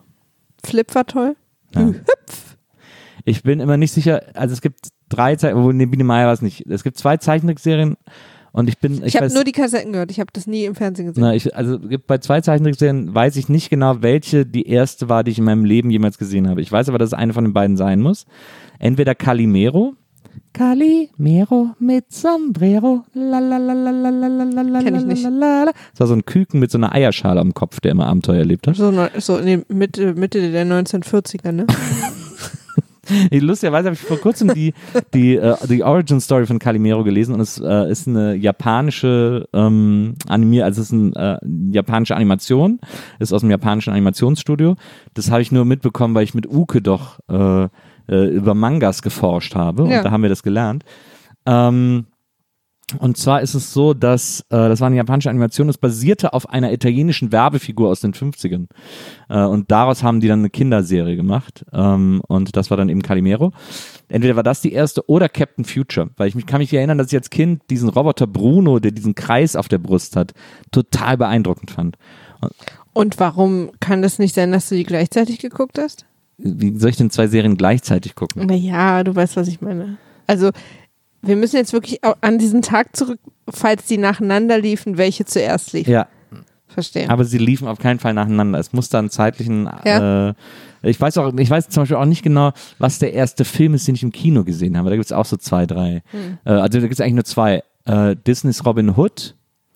Flip war toll. Ja. Ich bin immer nicht sicher, also es gibt drei Zeichen, wo nee, Biene Maya war es nicht. Es gibt zwei Zeichentrickserien und ich bin. Ich, ich habe nur die Kassetten gehört, ich habe das nie im Fernsehen gesehen. Na, ich, also bei zwei Zeichentrickserien weiß ich nicht genau, welche die erste war, die ich in meinem Leben jemals gesehen habe. Ich weiß aber, dass es eine von den beiden sein muss. Entweder Calimero. Calimero mit Sombrero. Kenn. Das war so ein Küken mit so einer Eierschale am Kopf, der immer Abenteuer erlebt hat. So, ne, so in den Mitte, Mitte der 1940er, ne? Lustigerweise habe ich vor kurzem die, die, äh, die Origin Story von Calimero gelesen und es äh, ist eine japanische ähm, Animier, also es ist eine äh, japanische Animation, ist aus dem japanischen Animationsstudio. Das habe ich nur mitbekommen, weil ich mit Uke doch äh, äh, über Mangas geforscht habe Ja. und da haben wir das gelernt. Ähm, und zwar ist es so, dass äh, das war eine japanische Animation, das basierte auf einer italienischen Werbefigur aus den 50ern. Äh, und daraus haben die dann eine Kinderserie gemacht. Ähm, und das war dann eben Calimero. Entweder war das die erste oder Captain Future. Weil ich mich, kann mich erinnern, dass ich als Kind diesen Roboter Bruno, der diesen Kreis auf der Brust hat, total beeindruckend fand. Und warum kann das nicht sein, dass du die gleichzeitig geguckt hast? Wie soll ich denn zwei Serien gleichzeitig gucken? Naja, du weißt, was ich meine. Also, wir müssen jetzt wirklich an diesen Tag zurück, falls die nacheinander liefen, welche zuerst liefen. Ja, Verstehe. aber sie liefen auf keinen Fall nacheinander. Es muss da einen zeitlichen. Ja. Äh, ich weiß auch, ich weiß zum Beispiel auch nicht genau, was der erste Film ist, den ich im Kino gesehen habe. Da gibt es auch so zwei, drei. Hm. Äh, also da gibt es eigentlich nur zwei. Äh, Disneys Robin Hood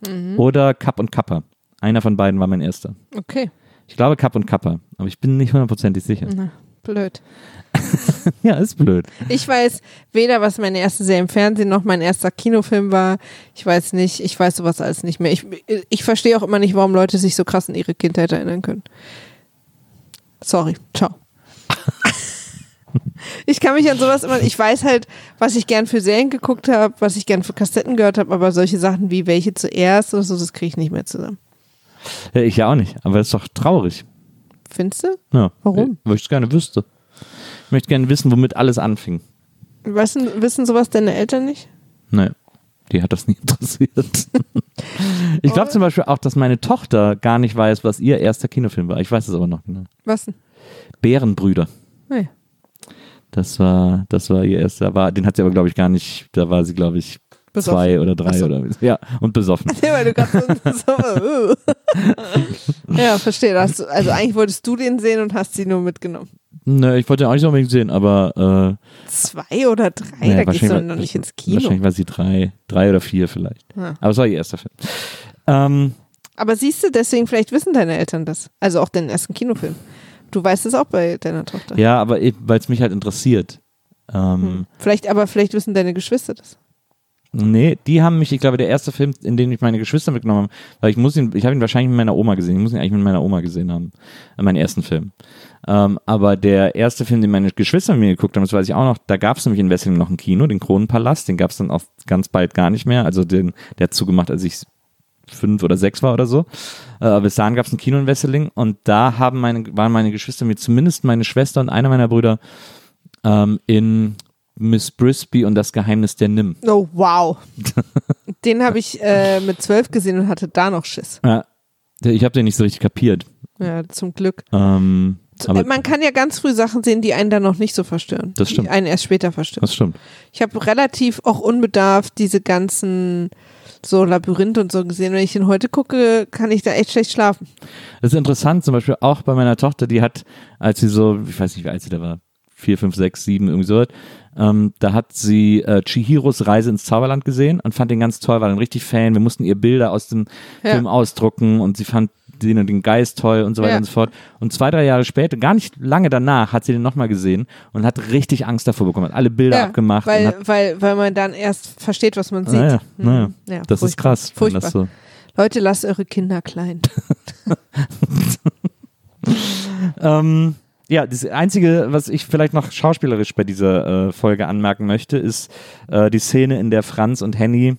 Mhm. oder Cup und Kappa. Einer von beiden war mein erster. Okay, Ich glaube Cup und Kappa, aber ich bin nicht hundertprozentig sicher. na, blöd. Ja, ist blöd. Ich weiß weder, was meine erste Serie im Fernsehen noch mein erster Kinofilm war. Ich weiß nicht, ich weiß sowas alles nicht mehr. Ich, ich verstehe auch immer nicht, warum Leute sich so krass an ihre Kindheit erinnern können. Sorry, ciao. ich kann mich an sowas immer, ich weiß halt, was ich gern für Serien geguckt habe, was ich gern für Kassetten gehört habe, aber solche Sachen wie welche zuerst oder so, das kriege ich nicht mehr zusammen. Ja, ich ja auch nicht, aber das ist doch traurig. Findest du? Ja. Warum? Weil ich es gerne wüsste. Ich möchte gerne wissen, womit alles anfing. Wissen, wissen sowas deine Eltern nicht? Naja. die hat das nie interessiert. ich glaube zum Beispiel auch, dass meine Tochter gar nicht weiß, was ihr erster Kinofilm war. Ich weiß es aber noch genau. Was denn? Bärenbrüder. Nee. Das war, das war ihr erster, war, den hat sie aber, glaube ich, gar nicht, da war sie, glaube ich, Besoffen. zwei oder drei so. oder ja, und besoffen. Ja, weil du gerade so, uh. Ja, verstehe. Also eigentlich wolltest du den sehen und hast sie nur mitgenommen. Ne, ich wollte den auch nicht so unbedingt sehen, aber Zwei oder drei? Naja, da gehst du noch nicht ins Kino. wahrscheinlich war sie drei, drei oder vier vielleicht. Ja. Aber es war ihr erster Film. Ähm, Aber siehst du, deswegen vielleicht wissen deine Eltern das. Also auch den ersten Kinofilm. Du weißt es auch bei deiner Tochter. ja, aber weil es mich halt interessiert. Ähm, Hm. Vielleicht, aber vielleicht wissen deine Geschwister das. Nee, die haben mich, ich glaube, der erste Film, in den ich meine Geschwister mitgenommen habe, weil ich muss ihn, ich habe ihn wahrscheinlich mit meiner Oma gesehen, ich muss ihn eigentlich mit meiner Oma gesehen haben, äh, meinen ersten Film. Ähm, aber der erste Film, den meine Geschwister mit mir geguckt haben, das weiß ich auch noch, da gab es nämlich in Wesseling noch ein Kino, den Kronenpalast, den gab es dann auch ganz bald gar nicht mehr, also den, der hat zugemacht, als ich fünf oder sechs war oder so. Äh, aber bis dahin gab es ein Kino in Wesseling und da haben meine, waren meine Geschwister mir, zumindest meine Schwester und einer meiner Brüder, ähm, in Miss Brisby und das Geheimnis der Nim. Oh, wow. den habe ich äh, mit zwölf gesehen und hatte da noch Schiss. Ja, ich habe den nicht so richtig kapiert. Ja, zum Glück. Ähm, aber Äh, Man kann ja ganz früh Sachen sehen, die einen dann noch nicht so verstören. Das stimmt. Die einen erst später verstören. das stimmt. Ich habe relativ auch unbedarft diese ganzen so Labyrinth und so gesehen. Wenn ich den heute gucke, kann ich da echt schlecht schlafen. Das ist interessant, zum Beispiel auch bei meiner Tochter, die hat, als sie so, ich weiß nicht, wie alt sie da war, vier, fünf, sechs, sieben, irgendwie so, ähm, da hat sie äh, Chihiros Reise ins Zauberland gesehen und fand den ganz toll, war dann richtig Fan. Wir mussten ihr Bilder aus dem Ja. Film ausdrucken und sie fand den und den Geist toll und so weiter Ja. und so fort. Und zwei, drei Jahre später, gar nicht lange danach, hat sie den nochmal gesehen und hat richtig Angst davor bekommen, hat alle Bilder abgemacht. und Weil, hat, weil, weil man dann erst versteht, was man sieht. naja, Hm. naja. Ja, das ist furchtbar. krass. wenn Furchtbar. So. Leute, lasst eure Kinder klein. Ähm, ja, das Einzige, was ich vielleicht noch schauspielerisch bei dieser äh, Folge anmerken möchte, ist äh, die Szene, in der Franz und Henny,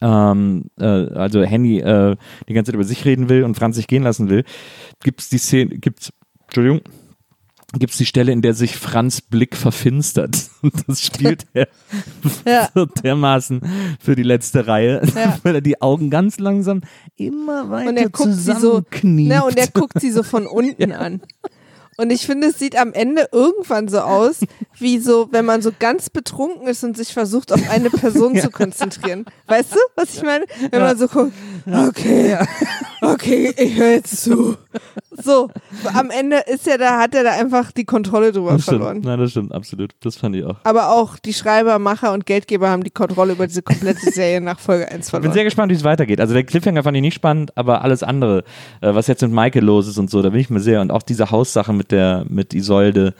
ähm, äh, also Henny äh, die ganze Zeit über sich reden will und Franz sich gehen lassen will. Gibt's die Szene, gibt's, Entschuldigung, gibt's die Stelle, in der sich Franz Blick verfinstert. Und das spielt er Ja. so dermaßen für die letzte Reihe, Ja. weil er die Augen ganz langsam immer weiter Und er sie so, zusammenkniept. na, und er guckt sie so von unten an. Und ich finde, es sieht am Ende irgendwann so aus, wie so, wenn man so ganz betrunken ist und sich versucht, auf eine Person zu konzentrieren. Weißt du, was ich meine? Wenn man so guckt, okay, okay, ich höre jetzt zu. So, am Ende ist er da, hat er da einfach die Kontrolle drüber Das stimmt. verloren. Nein, das stimmt, absolut. Das fand ich auch. Aber auch die Schreiber, Macher und Geldgeber haben die Kontrolle über diese komplette Serie nach Folge 1 Ich bin verloren. sehr gespannt, wie es weitergeht. Also der Cliffhanger fand ich nicht spannend, aber alles andere, äh, was jetzt mit Michael los ist und so, da bin ich mir sehr. Und auch diese Haussache mit der, mit Isolde,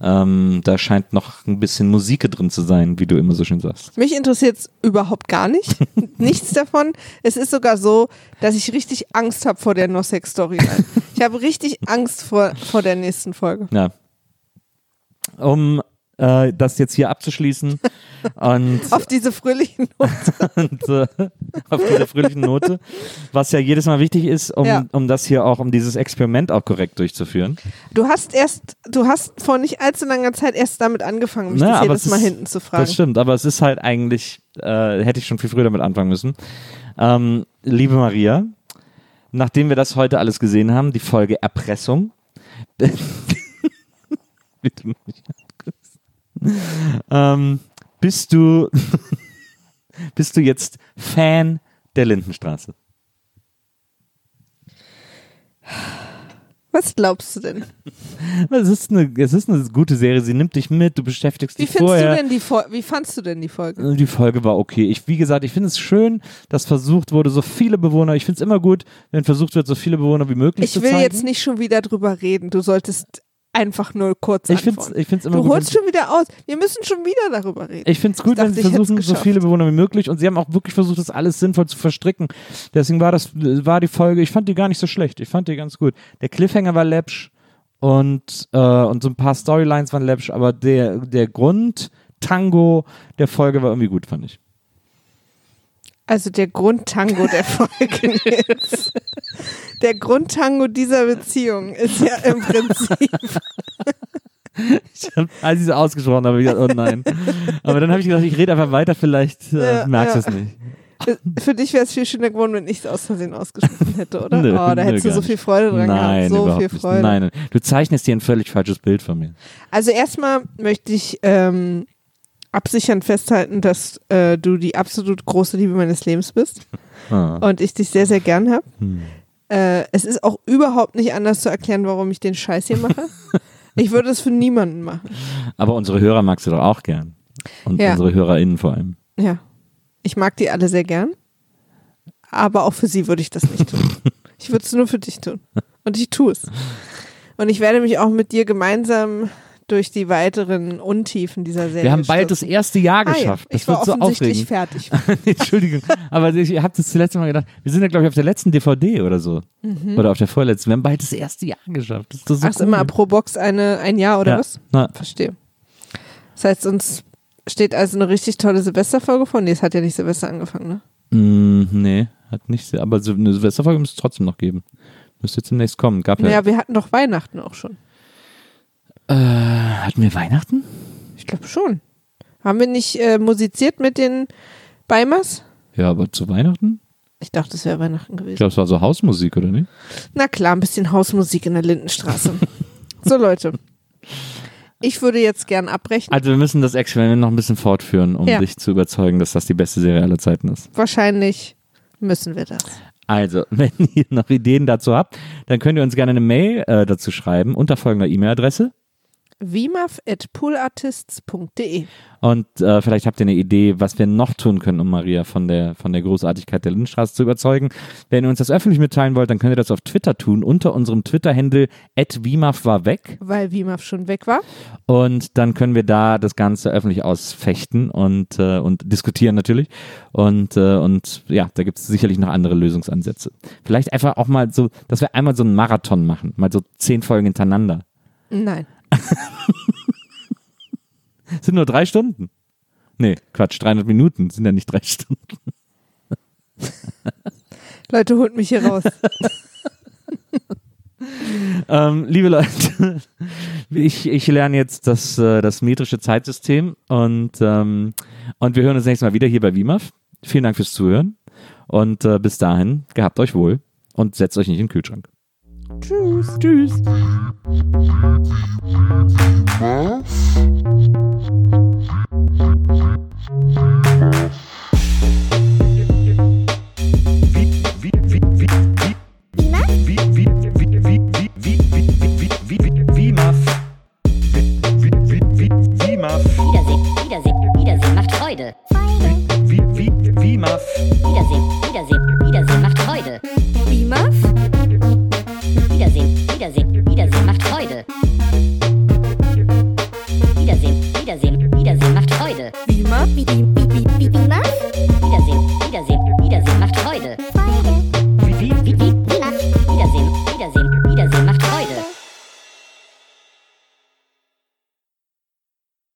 ähm, da scheint noch ein bisschen Musik drin zu sein, wie du immer so schön sagst. Mich interessiert es überhaupt gar nicht. Nichts davon. Es ist sogar so, dass ich richtig Angst habe vor der Nosek-Storyline. Ich habe richtig Angst vor, vor der nächsten Folge. Ja. Um äh, das jetzt hier abzuschließen und, Auf diese fröhlichen Noten. und äh, auf dieser fröhlichen Note, was ja jedes Mal wichtig ist, um, Ja. um das hier auch, um dieses Experiment auch korrekt durchzuführen. Du hast erst, du hast vor nicht allzu langer Zeit erst damit angefangen, mich Na, jedes es Mal ist- hinten zu fragen. Das stimmt, aber es ist halt eigentlich, äh, hätte ich schon viel früher damit anfangen müssen. Ähm, liebe Maria, nachdem wir das heute alles gesehen haben, die Folge Erpressung. Mich anguckst. ähm, bist du, bist du jetzt Fan der Lindenstraße? Was glaubst du denn? Es ist, eine, es ist eine gute Serie, sie nimmt dich mit, du beschäftigst Wie dich vorher. du denn die Folge? Wie fandst du denn die Folge? Die Folge war okay. Ich, wie gesagt, ich finde es schön, dass versucht wurde, so viele Bewohner, ich finde es immer gut, wenn versucht wird, so viele Bewohner wie möglich zu Ich will zeigen. jetzt nicht schon wieder drüber reden. Du solltest einfach nur kurz ich es ich find's immer Du gut. holst schon wieder aus. Wir müssen schon wieder darüber reden. Ich finde es gut, Ich dachte, wenn sie versuchen, so viele Bewohner wie möglich und sie haben auch wirklich versucht, das alles sinnvoll zu verstricken. Deswegen war das, war die Folge, ich fand die gar nicht so schlecht. Ich fand die ganz gut. Der Cliffhanger war läppsch und, äh, und so ein paar Storylines waren läppsch, aber der, der Grund-Tango der Folge war irgendwie gut, fand ich. Also der Grundtango der Folge jetzt. Der Grundtango dieser Beziehung ist ja im Prinzip. Als ich es ausgesprochen habe, habe ich gedacht, oh nein. Aber dann habe ich gedacht, ich rede einfach weiter, vielleicht äh, Ja, merkst du ja. es nicht. Für dich wäre es viel schöner geworden, wenn ich es aus Versehen ausgesprochen hätte, oder? Nö, oh, da nö, hättest du so nicht. viel Freude dran Nein, gehabt. So viel nicht. Freude. Nein, nein. Du zeichnest dir ein völlig falsches Bild von mir. Also erstmal möchte ich ähm, absichern festhalten, dass äh, du die absolut große Liebe meines Lebens bist Ah. und ich dich sehr, sehr gern habe. Hm. Äh, es ist auch überhaupt nicht anders zu erklären, warum ich den Scheiß hier mache. ich würde es für niemanden machen. Aber unsere Hörer magst du doch auch gern. Und Ja. unsere HörerInnen vor allem. Ja. Ich mag die alle sehr gern. Aber auch für sie würde ich das nicht tun. Ich würde es nur für dich tun. Und ich tue es. Und ich werde mich auch mit dir gemeinsam durch die weiteren Untiefen dieser Serie Wir haben bald das erste Jahr Ah, ja. geschafft. Ich Das war wird so offensichtlich aufregend. fertig. Entschuldigung, aber ich habe das zuletzt mal gedacht. Wir sind ja, glaube ich, auf der letzten DVD oder so. Oder auf der vorletzten. Wir haben bald das erste Jahr geschafft. Das ist so Mhm. Ach, ist cool. immer pro Box eine, ein Jahr oder ja. was? Na, Verstehe. Das heißt, uns steht also eine richtig tolle Silvesterfolge vor. Nee, es hat ja nicht Silvester angefangen, ne? mh, nee, hat nicht. Aber so eine Silvesterfolge müsste es trotzdem noch geben. Müsste jetzt demnächst kommen. Gab ja. Naja, wir hatten doch Weihnachten auch schon. Äh, hatten wir Weihnachten? Ich glaube schon. Haben wir nicht äh, musiziert mit den Beimers? Ja, aber zu Weihnachten? Ich dachte, es wäre Weihnachten Ich gewesen. glaube, es war so Hausmusik, oder nicht? Na klar, ein bisschen Hausmusik in der Lindenstraße. so, Leute. Ich würde jetzt gern abbrechen. Also wir müssen das Experiment noch ein bisschen fortführen, um Ja. dich zu überzeugen, dass das die beste Serie aller Zeiten ist. Wahrscheinlich müssen wir das. Also, wenn ihr noch Ideen dazu habt, dann könnt ihr uns gerne eine Mail äh, dazu schreiben unter folgender E-Mail-Adresse. wimaf.poolartists.de Und äh, vielleicht habt ihr eine Idee, was wir noch tun können, um Maria von der, von der Großartigkeit der Lindenstraße zu überzeugen. Wenn ihr uns das öffentlich mitteilen wollt, dann könnt ihr das auf Twitter tun, unter unserem Twitter-Handle @wimaf war weg. Weil Wimaf schon weg war. Und dann können wir da das Ganze öffentlich ausfechten und, äh, und diskutieren natürlich. Und, äh, und ja, da gibt es sicherlich noch andere Lösungsansätze. Vielleicht einfach auch mal so, dass wir einmal so einen Marathon machen, mal so zehn Folgen hintereinander. Nein. Sind nur drei Stunden. Nee, Quatsch, 300 Minuten sind ja nicht drei Stunden. Leute, holt mich hier raus. Ähm, liebe Leute, ich, ich lerne jetzt das, äh, das metrische Zeitsystem und, ähm, und wir hören uns nächstes Mal wieder hier bei WIMAF. Vielen Dank fürs Zuhören und äh, bis dahin, gehabt euch wohl und setzt euch nicht in den Kühlschrank. Tschüss. Tschüss. Was? Wiedersehen, Wiedersehen, Wiedersehen macht Freude. Wie Muff? Wiedersehen, Wiedersehen, Wiedersehen macht Freude. Wiedersehen, Wiedersehen, Wiedersehen macht Freude. Wie, wie, wie, wie.